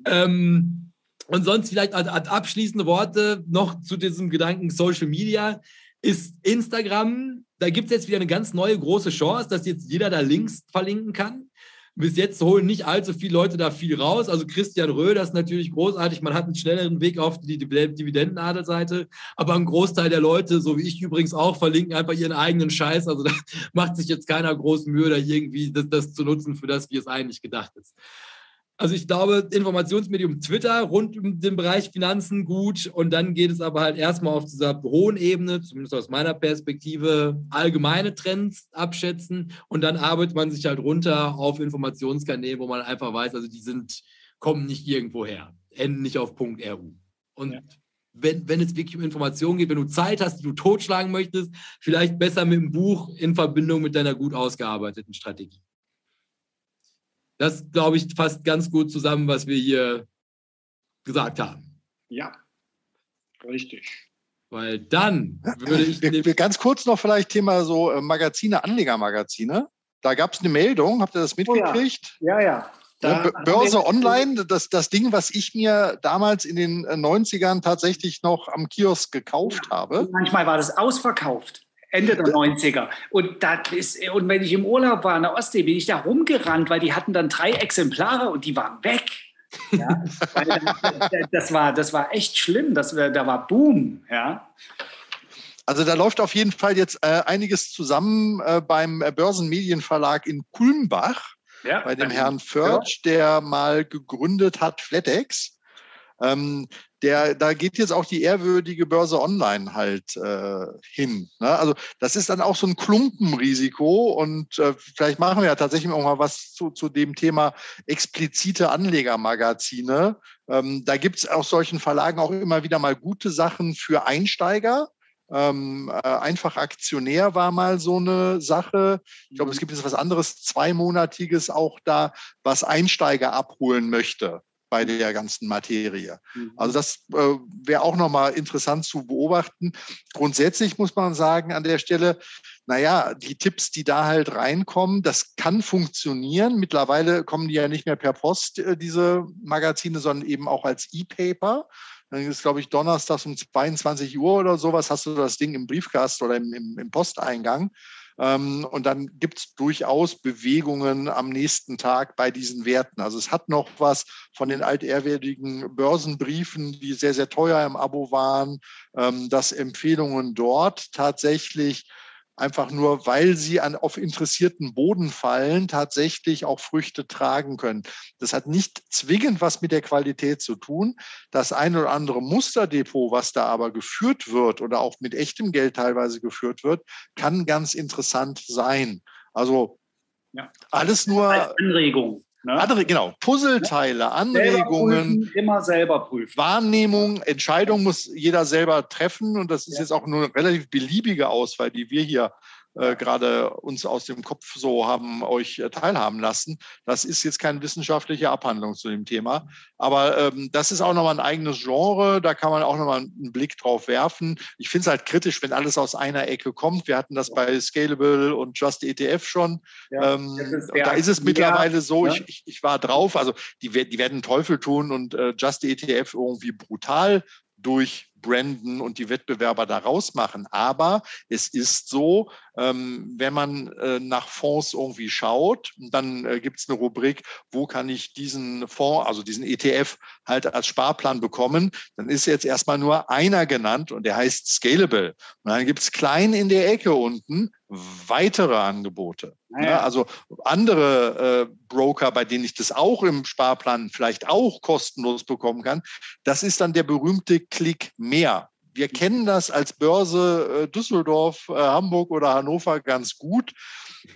Ähm, und sonst vielleicht als, als abschließende Worte noch zu diesem Gedanken Social Media ist Instagram. Da gibt es jetzt wieder eine ganz neue große Chance, dass jetzt jeder da Links verlinken kann. Bis jetzt holen nicht allzu viele Leute da viel raus. Also Christian das ist natürlich großartig. Man hat einen schnelleren Weg auf die Dividendenadelseite. Aber ein Großteil der Leute, so wie ich übrigens auch, verlinken einfach ihren eigenen Scheiß. Also [laughs] da macht sich jetzt keiner groß Mühe, da irgendwie das, das zu nutzen, für das, wie es eigentlich gedacht ist. Also ich glaube, Informationsmedium Twitter rund um den Bereich Finanzen gut und dann geht es aber halt erstmal auf dieser hohen Ebene, zumindest aus meiner Perspektive, allgemeine Trends abschätzen und dann arbeitet man sich halt runter auf Informationskanäle, wo man einfach weiß, also die sind, kommen nicht irgendwo her, enden nicht auf .ru. Und ja. wenn, wenn es wirklich um Informationen geht, wenn du Zeit hast, die du totschlagen möchtest, vielleicht besser mit dem Buch in Verbindung mit deiner gut ausgearbeiteten Strategie. Das, glaube ich, fasst ganz gut zusammen, was wir hier gesagt haben. Ja, richtig. Weil dann würde ich. Wir, wir ganz kurz noch vielleicht Thema so äh, Magazine, Anlegermagazine. Da gab es eine Meldung, habt ihr das mitgekriegt? Ja, ja. Ja, Da B- Börse Online, das, das Ding, was ich mir damals in den äh, 90ern tatsächlich noch am Kiosk gekauft habe. Manchmal war das ausverkauft. Ende der 90er. Und, das ist, und wenn ich im Urlaub war an der Ostsee, bin ich da rumgerannt, weil die hatten dann drei Exemplare und die waren weg. Ja, das, war, das war echt schlimm. Das, da war Boom. Ja. Also da läuft auf jeden Fall jetzt äh, einiges zusammen äh, beim Börsenmedienverlag in Kulmbach. Ja, bei dem Herrn Förtsch, der mal gegründet hat, Flatex. Ähm, der, da geht jetzt auch die ehrwürdige Börse Online halt äh, hin. Ne? Also das ist dann auch so ein Klumpenrisiko und äh, vielleicht machen wir ja tatsächlich auch mal was zu, zu dem Thema explizite Anlegermagazine. Ähm, da gibt es aus solchen Verlagen auch immer wieder mal gute Sachen für Einsteiger. Ähm, äh, einfach Aktionär war mal so eine Sache. Ich glaube, es gibt jetzt was anderes, zweimonatiges auch da, was Einsteiger abholen möchte bei der ganzen Materie. Also das äh, wäre auch nochmal interessant zu beobachten. Grundsätzlich muss man sagen an der Stelle, naja, die Tipps, die da halt reinkommen, das kann funktionieren. Mittlerweile kommen die ja nicht mehr per Post, äh, diese Magazine, sondern eben auch als E-Paper. Dann ist, glaube ich, donnerstags um 22 Uhr oder sowas, hast du das Ding im Briefkasten oder im, im, im Posteingang. Ähm, und dann gibt es durchaus Bewegungen am nächsten Tag bei diesen Werten. Also es hat noch was von den altehrwürdigen Börsenbriefen, die sehr, sehr teuer im Abo waren, ähm, dass Empfehlungen dort tatsächlich einfach nur, weil sie an, auf interessierten Boden fallen, tatsächlich auch Früchte tragen können. Das hat nicht zwingend was mit der Qualität zu tun. Das eine oder andere Musterdepot, was da aber geführt wird oder auch mit echtem Geld teilweise geführt wird, kann ganz interessant sein. Also Ja. alles nur Als Anregung. Ne? andere, genau, Puzzleteile, Selber Anregungen. prüfen, immer selber prüfen. Wahrnehmung, Entscheidung muss jeder selber treffen und das ist Ja. jetzt auch nur eine relativ beliebige Auswahl, die wir hier äh, gerade uns aus dem Kopf so haben euch äh, teilhaben lassen. Das ist jetzt keine wissenschaftliche Abhandlung zu dem Thema, aber ähm, das ist auch nochmal ein eigenes Genre, da kann man auch nochmal einen Blick drauf werfen. Ich finde es halt kritisch, wenn alles aus einer Ecke kommt. Wir hatten das bei Scalable und Just ETF schon. Ja, ähm, ist da ist es mittlerweile so, ne? ich, ich, ich war drauf, also die, die werden Teufel tun und äh, Just ETF irgendwie brutal durchbranden und die Wettbewerber da rausmachen. Aber es ist so, ähm, wenn man äh, nach Fonds irgendwie schaut, dann äh, gibt es eine Rubrik, wo kann ich diesen Fonds, also diesen ETF halt als Sparplan bekommen, dann ist jetzt erstmal nur einer genannt und der heißt Scalable. Und dann gibt es klein in der Ecke unten weitere Angebote. Naja. Ja, also andere äh, Broker, bei denen ich das auch im Sparplan vielleicht auch kostenlos bekommen kann, das ist dann der berühmte Klick mehr. Wir kennen das als Börse äh, Düsseldorf, äh, Hamburg oder Hannover ganz gut.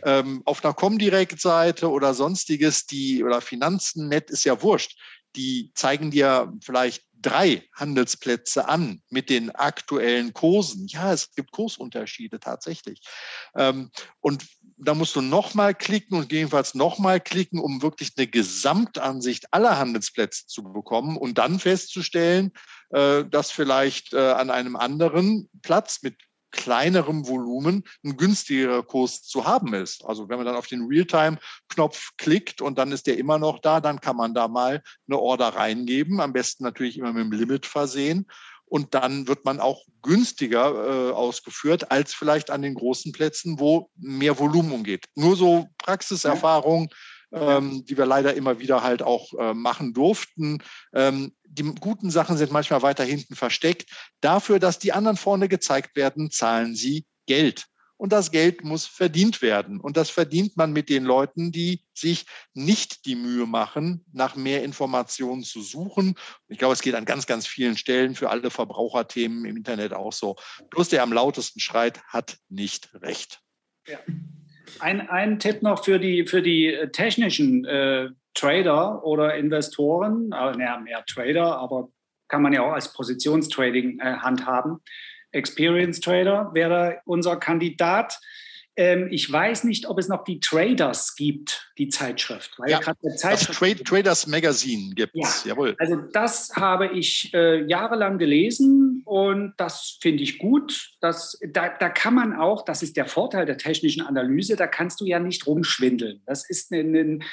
Ähm, auf einer Comdirect-Seite oder sonstiges, die oder Finanzen.net ist ja wurscht. Die zeigen dir vielleicht drei Handelsplätze an mit den aktuellen Kursen. Ja, es gibt Kursunterschiede tatsächlich. Ähm, und da musst du nochmal klicken und gegebenenfalls nochmal klicken, um wirklich eine Gesamtansicht aller Handelsplätze zu bekommen und dann festzustellen, äh, dass vielleicht äh, an einem anderen Platz mit kleinerem Volumen ein günstigerer Kurs zu haben ist. Also wenn man dann auf den Realtime-Knopf klickt und dann ist der immer noch da, dann kann man da mal eine Order reingeben, am besten natürlich immer mit dem Limit versehen. Und dann wird man auch günstiger äh, ausgeführt als vielleicht an den großen Plätzen, wo mehr Volumen umgeht. Nur so Praxiserfahrung, ähm, die wir leider immer wieder halt auch äh, machen durften. Ähm, die guten Sachen sind manchmal weiter hinten versteckt. Dafür, dass die anderen vorne gezeigt werden, zahlen sie Geld. Und das Geld muss verdient werden. Und das verdient man mit den Leuten, die sich nicht die Mühe machen, nach mehr Informationen zu suchen. Ich glaube, es geht an ganz, ganz vielen Stellen für alle Verbraucherthemen im Internet auch so. Bloß der am lautesten schreit, hat nicht recht. Ja. Ein, ein Tipp noch für die, für die äh, technischen äh, Trader oder Investoren, äh, naja, mehr Trader, aber kann man ja auch als Positionstrading äh, handhaben. Experience Trader wäre unser Kandidat. Ähm, ich weiß nicht, ob es noch die Traders gibt, die Zeitschrift. Weil ja, das Trade, Traders Magazine gibt es, ja. jawohl. Also das habe ich äh, jahrelang gelesen und das finde ich gut. Das, da, da kann man auch, das ist der Vorteil der technischen Analyse, da kannst du ja nicht rumschwindeln. Das ist ein, ein,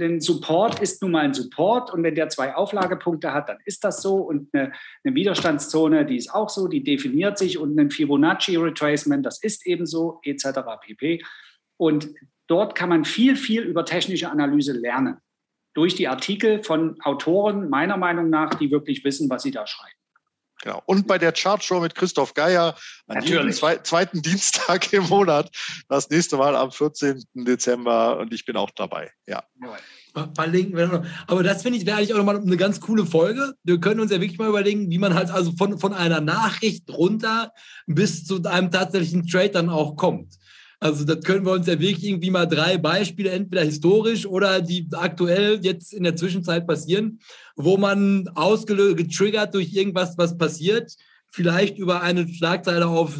ein Support ist nun mal ein Support und wenn der zwei Auflagepunkte hat, dann ist das so und eine, eine Widerstandszone, die ist auch so, die definiert sich und ein Fibonacci Retracement, das ist ebenso etc pp. Und dort kann man viel, viel über technische Analyse lernen. Durch die Artikel von Autoren, meiner Meinung nach, die wirklich wissen, was sie da schreiben. Genau. Und bei der Chartshow mit Christoph Geier an jedem zweiten Dienstag im Monat. Das nächste Mal am 14. Dezember und ich bin auch dabei. Ja. Verlinken wir noch. Aber das finde ich wäre eigentlich auch nochmal eine ganz coole Folge. Wir können uns ja wirklich mal überlegen, wie man halt also von, von einer Nachricht runter bis zu einem tatsächlichen Trade dann auch kommt. Also das können wir uns ja wirklich irgendwie mal drei Beispiele, entweder historisch oder die aktuell jetzt in der Zwischenzeit passieren, wo man ausgelöst, getriggert durch irgendwas, was passiert, vielleicht über eine Schlagzeile auf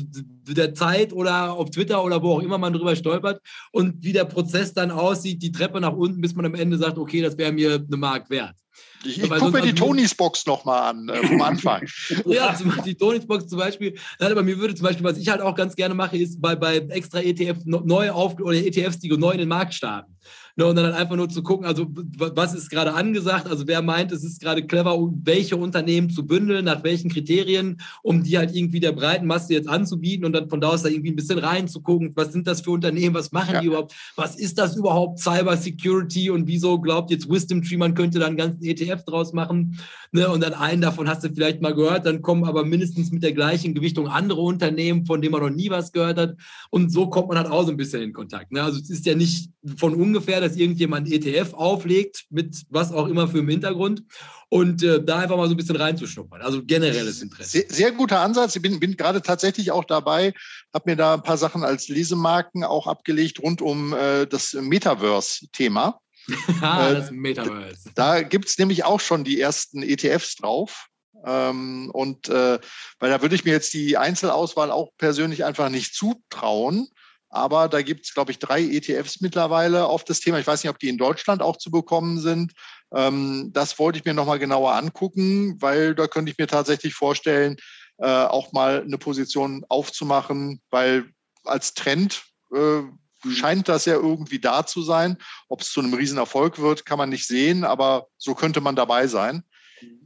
der Zeit oder auf Twitter oder wo auch immer man drüber stolpert und wie der Prozess dann aussieht, die Treppe nach unten, bis man am Ende sagt, okay, das wäre mir eine Mark wert. Ich, ich gucke mir die Tonys Box nochmal an äh, vom Anfang. [laughs] ja, die Tonys Box zum Beispiel. Nein, aber mir würde zum Beispiel, was ich halt auch ganz gerne mache, ist bei, bei extra ETF neu auf oder ETFs, die neu in den Markt starten. Ne, und dann halt einfach nur zu gucken, also was ist gerade angesagt, also wer meint, es ist gerade clever, welche Unternehmen zu bündeln, nach welchen Kriterien, um die halt irgendwie der breiten Masse jetzt anzubieten und dann von da aus da irgendwie ein bisschen reinzugucken, was sind das für Unternehmen, was machen ja. die überhaupt, was ist das überhaupt Cyber Security und wieso glaubt jetzt Wisdom Tree, man könnte da einen ganzen ETF draus machen ne? und dann einen davon hast du vielleicht mal gehört, dann kommen aber mindestens mit der gleichen Gewichtung andere Unternehmen, von denen man noch nie was gehört hat und so kommt man halt auch so ein bisschen in Kontakt. Ne? Also es ist ja nicht von ungefähr, dass irgendjemand ETF auflegt mit was auch immer für im Hintergrund und äh, da einfach mal so ein bisschen reinzuschnuppern. Also generelles Interesse. Sehr, sehr guter Ansatz. Ich bin, bin gerade tatsächlich auch dabei, habe mir da ein paar Sachen als Lesemarken auch abgelegt rund um äh, das Metaverse-Thema. [laughs] ah, äh, das Metaverse. Da gibt es nämlich auch schon die ersten ETFs drauf. Ähm, und äh, weil da würde ich mir jetzt die Einzelauswahl auch persönlich einfach nicht zutrauen. Aber da gibt es, glaube ich, drei ETFs mittlerweile auf das Thema. Ich weiß nicht, ob die in Deutschland auch zu bekommen sind. Ähm, das wollte ich mir nochmal genauer angucken, weil da könnte ich mir tatsächlich vorstellen, äh, auch mal eine Position aufzumachen, weil als Trend äh, scheint das ja irgendwie da zu sein. Ob es zu einem Riesenerfolg wird, kann man nicht sehen, aber so könnte man dabei sein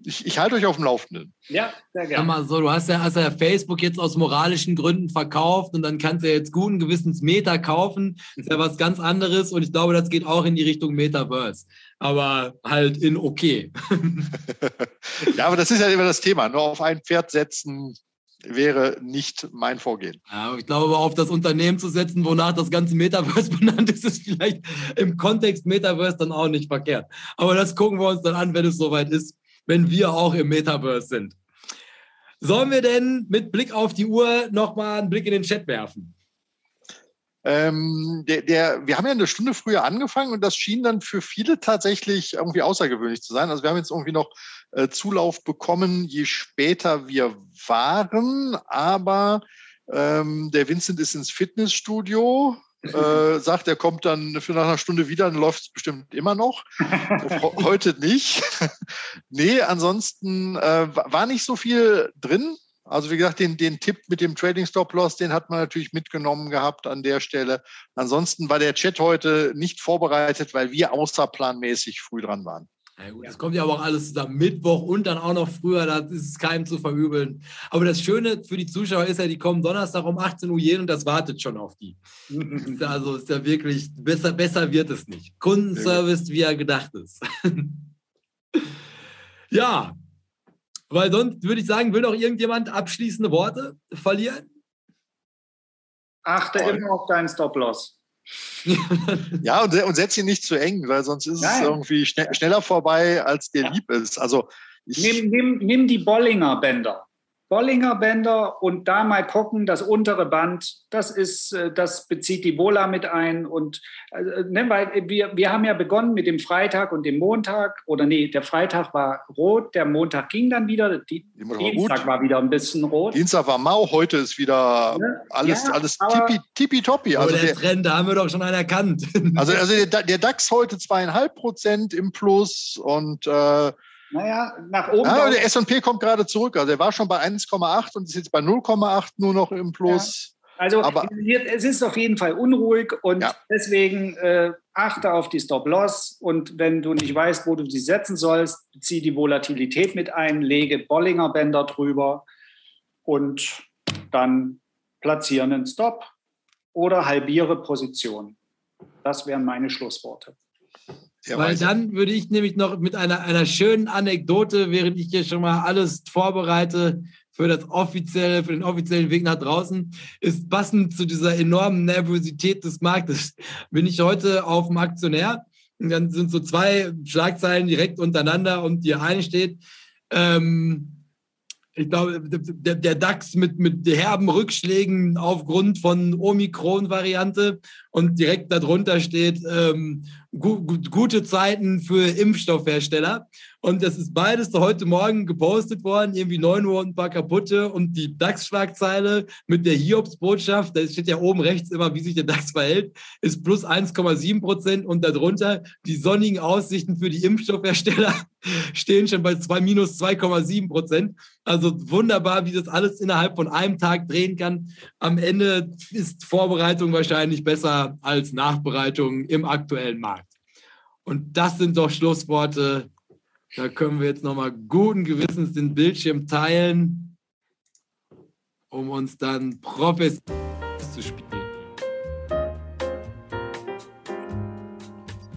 ich, ich halte euch auf dem Laufenden. Ja, sehr gerne. Mal so, du hast ja, hast ja Facebook jetzt aus moralischen Gründen verkauft und dann kannst du ja jetzt guten Gewissens Meta kaufen. Das ist ja was ganz anderes und ich glaube, das geht auch in die Richtung Metaverse. Aber halt in okay. [laughs] ja, aber das ist ja immer das Thema. Nur auf ein Pferd setzen wäre nicht mein Vorgehen. Ja, ich glaube, auf das Unternehmen zu setzen, wonach das ganze Metaverse [laughs] benannt ist, ist vielleicht im Kontext Metaverse dann auch nicht verkehrt. Aber das gucken wir uns dann an, wenn es soweit ist wenn wir auch im Metaverse sind. Sollen wir denn mit Blick auf die Uhr nochmal einen Blick in den Chat werfen? Ähm, der, der, wir haben ja eine Stunde früher angefangen und das schien dann für viele tatsächlich irgendwie außergewöhnlich zu sein. Also wir haben jetzt irgendwie noch äh, Zulauf bekommen, je später wir waren, aber ähm, der Vincent ist ins Fitnessstudio äh, sagt, er kommt dann für nach einer Stunde wieder, dann läuft es bestimmt immer noch. [laughs] Heute nicht. [laughs] nee, ansonsten äh, war nicht so viel drin. Also wie gesagt, den, den Tipp mit dem Trading Stop Loss, den hat man natürlich mitgenommen gehabt an der Stelle. Ansonsten war der Chat heute nicht vorbereitet, weil wir außerplanmäßig früh dran waren. Ja, gut, das kommt ja aber auch alles zusammen. Mittwoch und dann auch noch früher, da ist es keinem zu verübeln. Aber das Schöne für die Zuschauer ist ja, die kommen Donnerstag um 18 Uhr jeden und das wartet schon auf die. [laughs] also ist ja wirklich, besser, besser wird es nicht. Kundenservice, wie er gedacht ist. [laughs] ja, weil sonst würde ich sagen, will noch irgendjemand abschließende Worte verlieren? Achte immer auf deinen Stop-Loss. Ja, [laughs] und, und setz ihn nicht zu eng, weil sonst ist Nein. es irgendwie schne schneller vorbei, als dir ja. lieb ist. Also nimm, nimm, nimm die Bollinger Bänder. Bollinger Bänder und da mal gucken, das untere Band, das ist, äh, das bezieht die Vola mit ein und äh, ne, weil wir, wir haben ja begonnen mit dem Freitag und dem Montag oder nee, der Freitag war rot, der Montag ging dann wieder, die, War Dienstag gut. war wieder ein bisschen rot. Dienstag war mau, heute ist wieder Ne? alles, Ja, alles tippitoppi. Also Also der der, Trend, da haben wir doch schon einen erkannt. also, also der, der DAX heute zweieinhalb Prozent im Plus und äh, Naja, nach oben. ja, raus- der S&P kommt gerade zurück. Also der war schon bei 1,8 und ist jetzt bei 0,8 nur noch im Plus. Also Aber- hier, es ist auf jeden Fall unruhig und Ja. deswegen äh, achte auf die Stop-Loss und wenn du nicht weißt, wo du sie setzen sollst, zieh die Volatilität mit ein, lege Bollinger Bänder drüber und dann platziere einen Stop oder halbiere Position. Das wären meine Schlussworte. Der Weil dann würde ich nämlich noch mit einer, einer schönen Anekdote, während ich hier schon mal alles vorbereite für das offizielle, für den offiziellen Weg nach draußen, ist passend zu dieser enormen Nervosität des Marktes. Bin ich heute auf dem Aktionär und dann sind so zwei Schlagzeilen direkt untereinander und die eine steht, ähm, ich glaube, der, der DAX mit, mit herben Rückschlägen aufgrund von Omikron-Variante und direkt darunter steht ähm, gu gute Zeiten für Impfstoffhersteller. Und das ist beides heute Morgen gepostet worden, irgendwie 9 Uhr und ein paar kaputte und die DAX-Schlagzeile mit der Hiobs-Botschaft, da steht ja oben rechts immer, wie sich der DAX verhält, ist plus 1,7 Prozent und darunter die sonnigen Aussichten für die Impfstoffhersteller [laughs] stehen schon bei zwei, minus 2,7 Prozent. Also wunderbar, wie das alles innerhalb von einem Tag drehen kann. Am Ende ist Vorbereitung wahrscheinlich besser als Nachbereitung im aktuellen Markt. Und das sind doch Schlussworte. Da können wir jetzt nochmal guten Gewissens den Bildschirm teilen, um uns dann professionell zu spielen.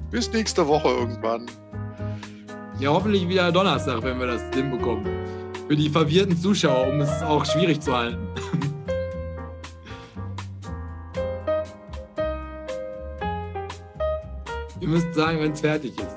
Bis nächste Woche irgendwann. Ja, hoffentlich wieder Donnerstag, wenn wir das hinbekommen. Für die verwirrten Zuschauer, um es auch schwierig zu halten. [laughs] Ihr müsst sagen, wenn es fertig ist.